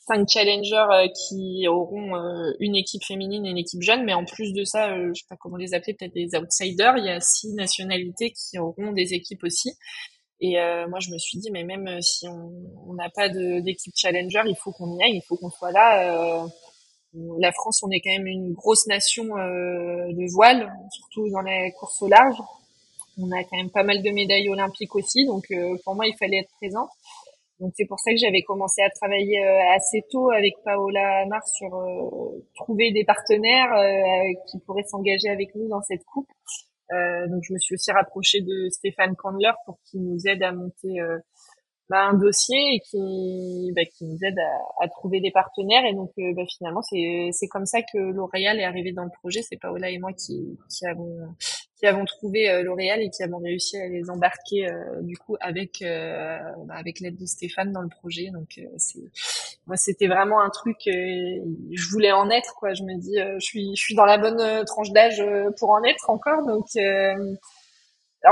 S2: cinq challengers euh, qui auront euh, une équipe féminine et une équipe jeune, mais en plus de ça, euh, je sais pas comment les appeler, peut-être des outsiders. Il y a six nationalités qui auront des équipes aussi. Et moi, je me suis dit, mais même si on n'a pas d'équipe challenger, il faut qu'on y aille, il faut qu'on soit là. la France, on est quand même une grosse nation de voile, surtout dans les courses au large. On a quand même pas mal de médailles olympiques aussi, donc pour moi, il fallait être présente. Donc c'est pour ça que j'avais commencé à travailler euh, assez tôt avec Paola Mars sur euh, trouver des partenaires euh, qui pourraient s'engager avec nous dans cette coupe. Donc je me suis aussi rapprochée de Stéphane Candler pour qu'il nous aide à monter bah, un dossier et qui, bah, qui nous aide à, à, trouver des partenaires. Et donc, euh, bah, finalement, c'est, c'est comme ça que L'Oréal est arrivé dans le projet. C'est Paola et moi qui, qui avons qui avons trouvé euh, L'Oréal et qui avons réussi à les embarquer euh, du coup avec bah, avec l'aide de Stéphane dans le projet. Donc, c'est moi, c'était vraiment un truc. je voulais en être, quoi. Je me dis, je suis je suis dans la bonne tranche d'âge pour en être encore. Donc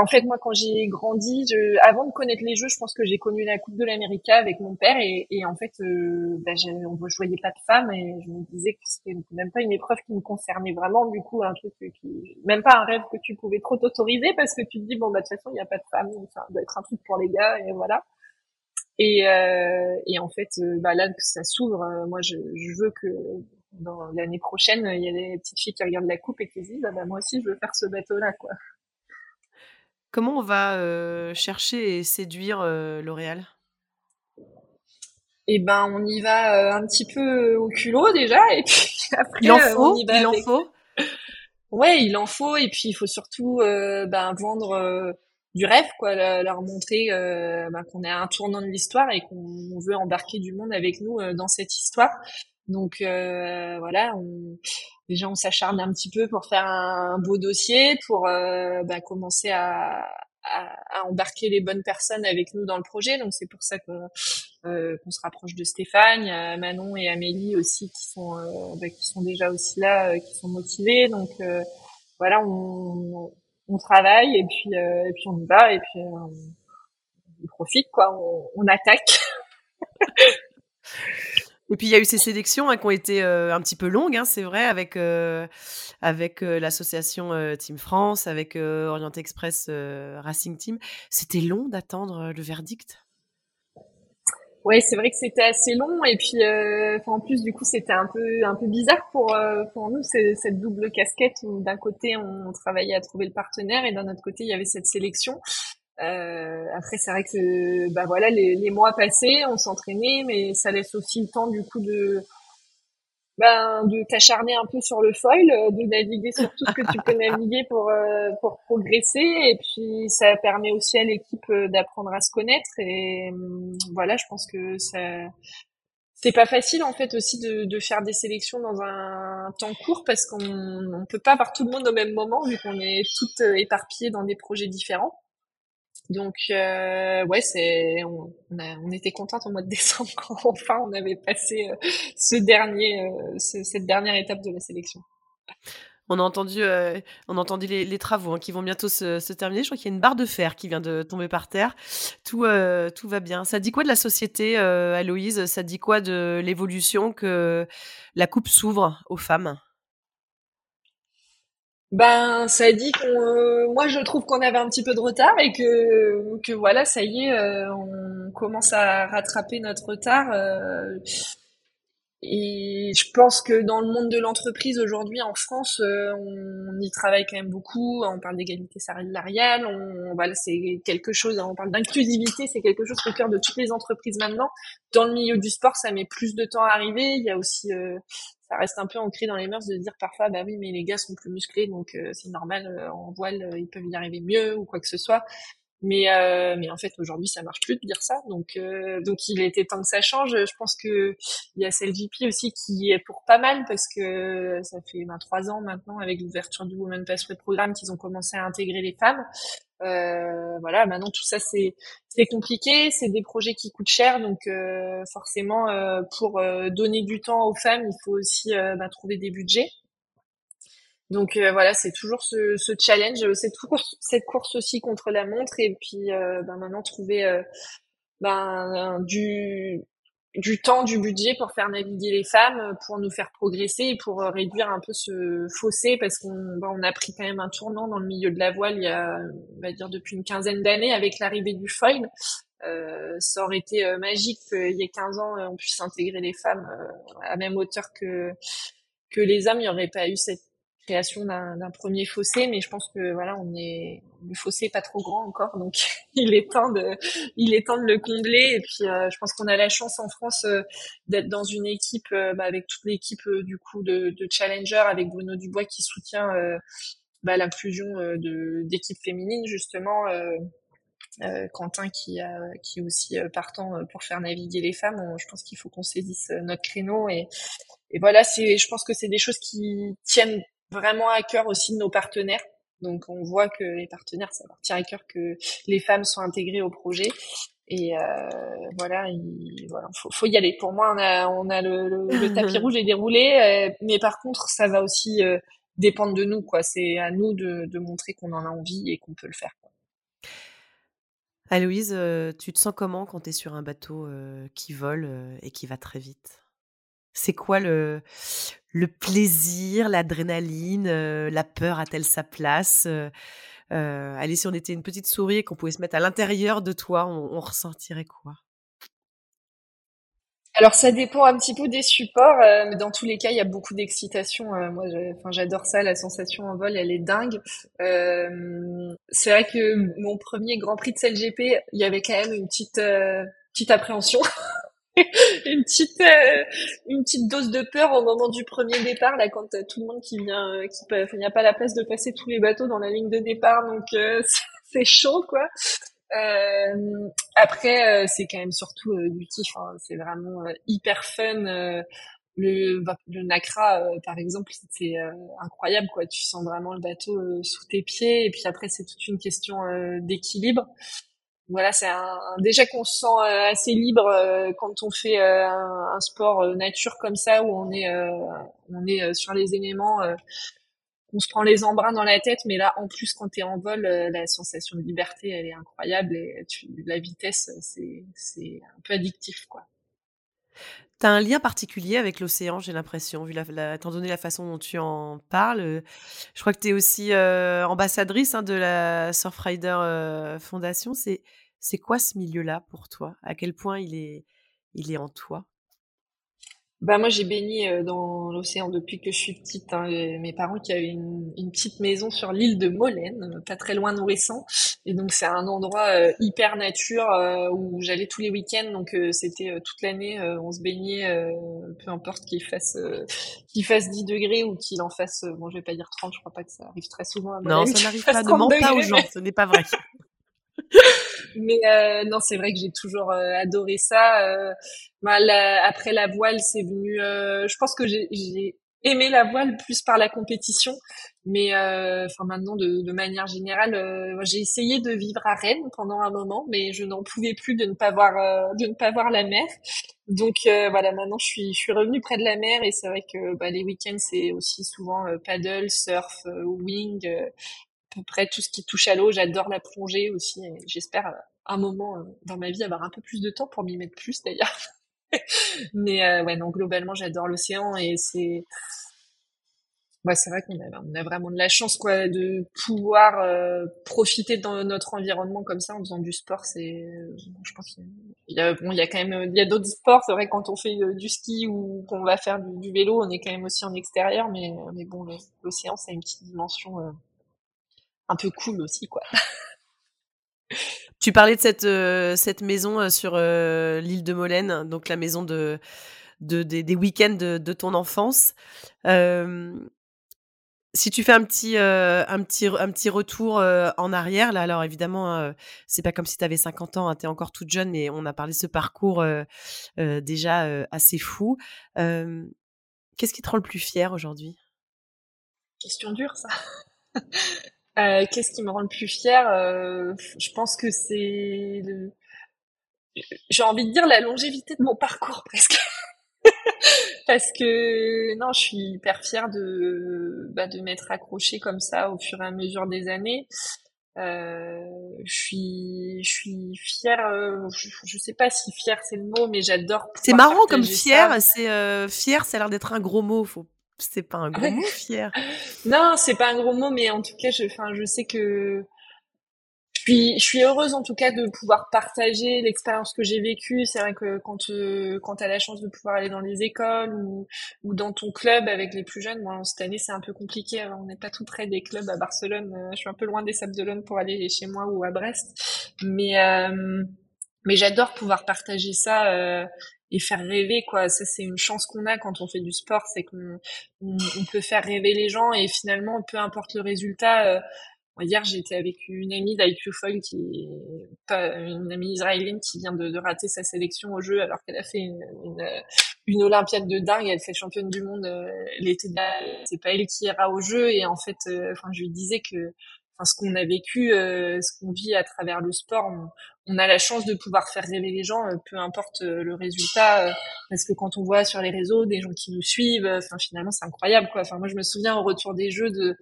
S2: en fait, moi, quand j'ai grandi, je, avant de connaître les jeux, je pense que j'ai connu la Coupe de l'Amérique avec mon père et, en fait, euh, bah, on ne voyait pas de femmes et je me disais que c'était même pas une épreuve qui me concernait vraiment. Du coup, un truc qui, même pas un rêve que tu pouvais trop t'autoriser parce que tu te dis bon bah de toute façon il n'y a pas de femmes, ça doit être un truc pour les gars et voilà. Et, euh, en fait, euh, bah, là ça s'ouvre, moi je, je veux que dans l'année prochaine, il y a des petites filles qui regardent la coupe et qui se disent ah, bah, moi aussi je veux faire ce bateau là quoi.
S1: Comment on va euh, chercher et séduire euh, L'Oréal?
S2: Eh ben, on y va euh, un petit peu au culot déjà, et puis après,
S1: il en faut. il en faut?
S2: Ouais, il en faut, et puis il faut surtout ben, vendre du rêve, quoi, leur montrer ben, qu'on est à un tournant de l'histoire et qu'on veut embarquer du monde avec nous dans cette histoire. Donc voilà, on, déjà on s'acharne un petit peu pour faire un, beau dossier, pour euh, bah, commencer à, embarquer les bonnes personnes avec nous dans le projet. Donc c'est pour ça qu'on euh, se rapproche de Stéphane, a Manon et Amélie aussi qui sont euh, bah, déjà aussi là, qui sont motivés. Donc voilà, on, travaille et puis et puis on y va et puis on, profite quoi, on attaque.
S1: Et puis il y a eu ces sélections hein, qui ont été euh, un petit peu longues, hein, c'est vrai, avec, euh, avec euh, l'association Team France, avec Orient Express Racing Team. C'était long d'attendre le verdict?
S2: Ouais, c'est vrai que c'était assez long et puis en plus du coup c'était un peu un peu bizarre pour pour nous cette double casquette où d'un côté on travaillait à trouver le partenaire et d'un autre côté il y avait cette sélection. Euh, après, c'est vrai que bah voilà, les, les mois passés, on s'entraînait, mais ça laisse aussi le temps du coup de ben, de t'acharner un peu sur le foil, de naviguer sur tout ce que tu peux naviguer pour pour progresser et puis ça permet aussi à l'équipe d'apprendre à se connaître et hum, voilà je pense que ça c'est pas facile en fait aussi de, faire des sélections dans un temps court parce qu'on ne peut pas avoir tout le monde au même moment vu qu'on est toutes euh, éparpillées dans des projets différents. Donc euh, ouais, c'est on, était contente au mois de décembre quand enfin on avait passé euh, ce dernier euh, cette dernière étape de la sélection.
S1: On a entendu, on a entendu les, travaux hein, qui vont bientôt se, terminer. Je crois qu'il y a une barre de fer qui vient de tomber par terre. Tout, tout va bien. Ça dit quoi de la société, Aloïse? Ça dit quoi de l'évolution que la coupe s'ouvre aux femmes?
S2: Ben, ça dit qu'on, moi, je trouve qu'on avait un petit peu de retard et que, que voilà, ça y est, on commence à rattraper notre retard. Et je pense que dans le monde de l'entreprise aujourd'hui en France, euh, on y travaille quand même beaucoup. On parle d'égalité salariale, on, voilà, c'est quelque chose. On parle d'inclusivité, c'est quelque chose au cœur de toutes les entreprises maintenant. Dans le milieu du sport, ça met plus de temps à arriver. Il y a aussi, euh, ça reste un peu ancré dans les mœurs de dire parfois, bah oui, mais les gars sont plus musclés, donc euh, c'est normal. en voile, ils peuvent y arriver mieux ou quoi que ce soit. Mais, euh, mais en fait, aujourd'hui, ça marche plus de dire ça. Donc, euh, donc il était temps que ça change. Je pense que il y a CLGP aussi qui est pour pas mal parce que ça fait ben, trois ans maintenant avec l'ouverture du Women Password Programme qu'ils ont commencé à intégrer les femmes. Euh, voilà, maintenant tout ça c'est c'est compliqué, c'est des projets qui coûtent cher, donc euh, forcément euh, pour euh, donner du temps aux femmes, il faut aussi ben, trouver des budgets. Donc euh, voilà, c'est toujours ce, challenge, cette course, cette course aussi contre la montre, et puis euh, ben, maintenant trouver euh, ben, du du temps, du budget pour faire naviguer les femmes, pour nous faire progresser pour réduire un peu ce fossé parce qu'on ben, on a pris quand même un tournant dans le milieu de la voile il y a, on va dire depuis une quinzaine d'années avec l'arrivée du foil. Euh, ça aurait été magique qu'il y ait 15 ans on puisse intégrer les femmes à même hauteur que que les hommes. Il n'y aurait pas eu cette création d'un premier fossé, mais je pense que voilà, on est le fossé est pas trop grand encore, donc il est temps de il est temps de le combler. Et puis euh, je pense qu'on a la chance en France euh, d'être dans une équipe euh, bah, avec toute l'équipe du coup de, de Challenger, avec Bruno Dubois qui soutient bah, l'inclusion de d'équipes féminines justement. Quentin qui a, qui est aussi partant pour faire naviguer les femmes. je pense qu'il faut qu'on saisisse notre créneau et, et voilà, c'est, je pense que c'est des choses qui tiennent vraiment à cœur aussi de nos partenaires. Donc on voit que les partenaires, ça leur tient à cœur que les femmes soient intégrées au projet. Et euh, voilà, il voilà, faut, faut, y aller. Pour moi, on a, on a le, le, tapis rouge est déroulé, euh, mais par contre, ça va aussi euh, dépendre de nous. quoi. C'est à nous de, de montrer qu'on en a envie et qu'on peut le faire. Quoi.
S1: Aloïse, tu te sens comment quand tu es sur un bateau qui vole et qui va très vite? C'est quoi le, le plaisir, l'adrénaline, euh, la peur a-t-elle sa place euh, euh, Allez, si on était une petite souris et qu'on pouvait se mettre à l'intérieur de toi, on, ressentirait quoi?
S2: Alors ça dépend un petit peu des supports, mais dans tous les cas, il y a beaucoup d'excitation. moi, j'adore ça, la sensation en vol, elle est dingue. c'est vrai que mon premier Grand Prix de CLGP, il y avait quand même une petite petite appréhension. une petite euh, une petite dose de peur au moment du premier départ là quand tout le monde qui vient euh, qui il n'y a pas la place de passer tous les bateaux dans la ligne de départ donc euh, c'est chaud quoi après c'est quand même surtout du kiff hein. c'est vraiment hyper fun le, bah, le Nacra, par exemple, c'est incroyable, quoi. Tu sens vraiment le bateau sous tes pieds, et puis après, c'est toute une question d'équilibre voilà, c'est un, déjà qu'on se sent euh, assez libre euh, quand on fait euh, un, sport nature comme ça où on est on est sur les éléments on se prend les embruns dans la tête mais là en plus quand tu es en vol la sensation de liberté elle est incroyable et la vitesse c'est c'est un peu addictif quoi.
S1: Tu as un lien particulier avec l'océan, j'ai l'impression, vu la, étant donné la façon dont tu en parles. Je crois que tu es aussi ambassadrice hein, de la Surfrider Fondation. C'est, c'est quoi ce milieu-là pour toi? À quel point il est, il est en toi?
S2: Bah moi j'ai baigné euh, dans l'océan depuis que je suis petite. Hein. Mes parents qui avaient une, une petite maison sur l'île de Molène, euh, pas très loin d'Ouessant, et donc c'est un endroit euh, hyper nature où j'allais tous les week-ends. Donc c'était toute l'année, on se baignait, peu importe qu'il fasse qu'il fasse 10 degrés ou qu'il en fasse, bon je vais pas dire 30, je crois pas que ça arrive très souvent. À
S1: non, ça n'arrive pas. Ne mens pas aux gens, ce n'est pas vrai.
S2: Mais euh, non, c'est vrai que j'ai toujours euh, adoré ça. Euh, bah, après la voile, c'est venu. Je pense que j'ai aimé la voile plus par la compétition, mais enfin maintenant de, de, manière générale, j'ai essayé de vivre à Rennes pendant un moment, mais je n'en pouvais plus de ne pas voir de ne pas voir la mer. Donc voilà, maintenant je suis je suis revenue près de la mer et c'est vrai que bah, les week-ends c'est aussi souvent paddle, surf, wing peu près tout ce qui touche à l'eau. J'adore la plongée aussi. J'espère euh, un moment euh, dans ma vie avoir un peu plus de temps pour m'y mettre plus d'ailleurs. Mais euh, ouais, non, globalement, j'adore l'océan et c'est ouais, c'est vrai qu'on a, vraiment de la chance quoi de pouvoir profiter dans notre environnement comme ça en faisant du sport. C'est, je pense qu'il y a il y a quand même, il y a d'autres sports. C'est vrai quand on fait du ski ou qu'on va faire du, vélo, on est quand même aussi en extérieur. Mais mais bon, l'océan, a une petite dimension un peu cool aussi, quoi.
S1: Tu parlais de cette, euh, cette maison euh, sur euh, l'île de Molène, donc la maison de, de des, week-ends de, ton enfance. si tu fais un petit, un petit, un petit retour en arrière, là, alors évidemment, c'est pas comme si tu avais 50 ans, hein, tu es encore toute jeune, mais on a parlé de ce parcours déjà assez fou. Qu'est-ce qui te rend le plus fier aujourd'hui?
S2: Question dure, ça. Euh, qu'est-ce qui me rend le plus fier euh, Je pense que c'est, le... j'ai envie de dire la longévité de mon parcours presque. Parce que non, je suis hyper fière de bah, de m'être accrochée comme ça au fur et à mesure des années. Euh, je suis je suis fière. Euh, je, je, sais pas si fière c'est le mot, mais j'adore.
S1: C'est marrant comme fière. C'est euh, fière, ça a l'air d'être un gros mot. Faut c'est pas un gros mot, fier.
S2: non, c'est pas un gros mot, mais en tout cas, je, enfin, je sais que je suis, je suis heureuse en tout cas de pouvoir partager l'expérience que j'ai vécue. C'est vrai que quand euh, quand t'as la chance de pouvoir aller dans les écoles ou ou dans ton club avec les plus jeunes, moi cette année c'est un peu compliqué. Hein. on n'est pas tout près des clubs à Barcelone. Euh, je suis un peu loin des Sables d'Olonne pour aller chez moi ou à Brest, mais euh, mais j'adore pouvoir partager ça euh, et faire rêver quoi. Ça c'est une chance qu'on a quand on fait du sport c'est qu'on on, peut faire rêver les gens et finalement peu importe le résultat euh, hier j'étais avec une amie d'IQ Foil qui pas une amie israélienne qui vient de, rater sa sélection au jeu alors qu'elle a fait une, olympiade de dingue elle fait championne du monde euh, l'été dernier c'est pas elle qui ira au jeu et en fait euh, enfin je lui disais que ce qu'on a vécu, euh, ce qu'on vit à travers le sport, on, a la chance de pouvoir faire rêver les gens, euh, peu importe euh, le résultat, parce que quand on voit sur les réseaux des gens qui nous suivent, finalement c'est incroyable quoi. Moi je me souviens au retour des jeux de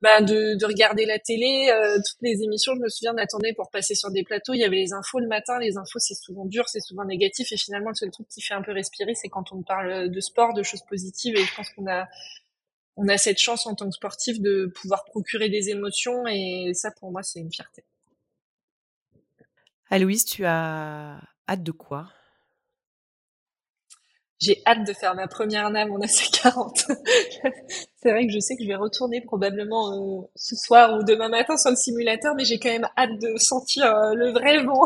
S2: bah, de, de regarder la télé, toutes les émissions, je me souviens d'attendre pour passer sur des plateaux, il y avait les infos le matin, les infos c'est souvent dur, c'est souvent négatif et finalement le seul truc qui fait un peu respirer c'est quand on parle de sport, de choses positives et je pense qu'on a on a cette chance en tant que sportif de pouvoir procurer des émotions et ça pour moi c'est une fierté.
S1: Aloïse, tu as hâte de quoi?
S2: J'ai hâte de faire ma première nave en AC40. c'est vrai que je sais que je vais retourner probablement euh, ce soir ou demain matin sur le simulateur, mais j'ai quand même hâte de sentir euh, le vrai vent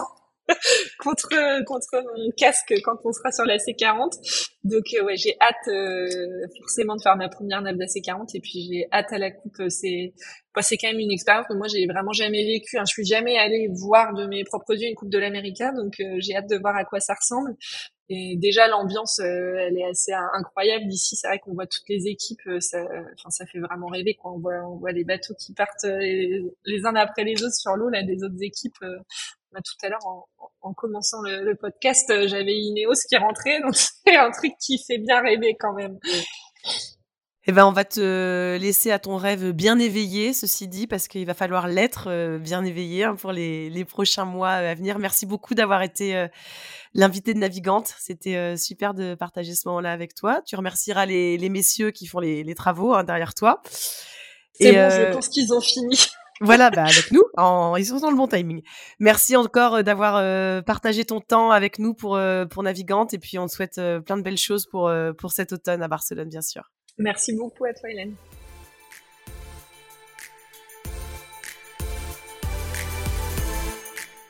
S2: contre contre mon casque quand on sera sur la C40. Donc euh, ouais, j'ai hâte euh, forcément de faire ma première nappe d'AC40 et puis j'ai hâte à la coupe. Euh, c'est bah, c'est quand même une expérience que moi j'ai vraiment jamais vécu. Hein. Je suis jamais allée voir de mes propres yeux une coupe de l'América, donc j'ai hâte de voir à quoi ça ressemble. Et déjà l'ambiance, elle est assez incroyable d'ici. C'est vrai qu'on voit toutes les équipes, ça, enfin ça fait vraiment rêver. Quoi. On voit, on voit les bateaux qui partent les, uns après les autres sur l'eau là des autres équipes. Bah, tout à l'heure, en, en, commençant le, le podcast, euh, j'avais Ineos qui rentrait, donc c'est un truc qui fait bien rêver quand même.
S1: Eh ben, on va te laisser à ton rêve bien éveillé, ceci dit, parce qu'il va falloir l'être euh, bien éveillé hein, pour les, les, prochains mois à venir. Merci beaucoup d'avoir été euh, l'invité de Navigante. C'était super de partager ce moment-là avec toi. Tu remercieras les, les messieurs qui font les, les travaux hein, derrière toi.
S2: C'est bon, je pense qu'ils ont fini.
S1: Voilà, bah avec nous, ils sont dans le bon timing. Merci encore euh, d'avoir euh, partagé ton temps avec nous pour, euh, pour Navigante et puis on te souhaite plein de belles choses pour, pour cet automne à Barcelone, bien sûr.
S2: Merci beaucoup à toi, Hélène.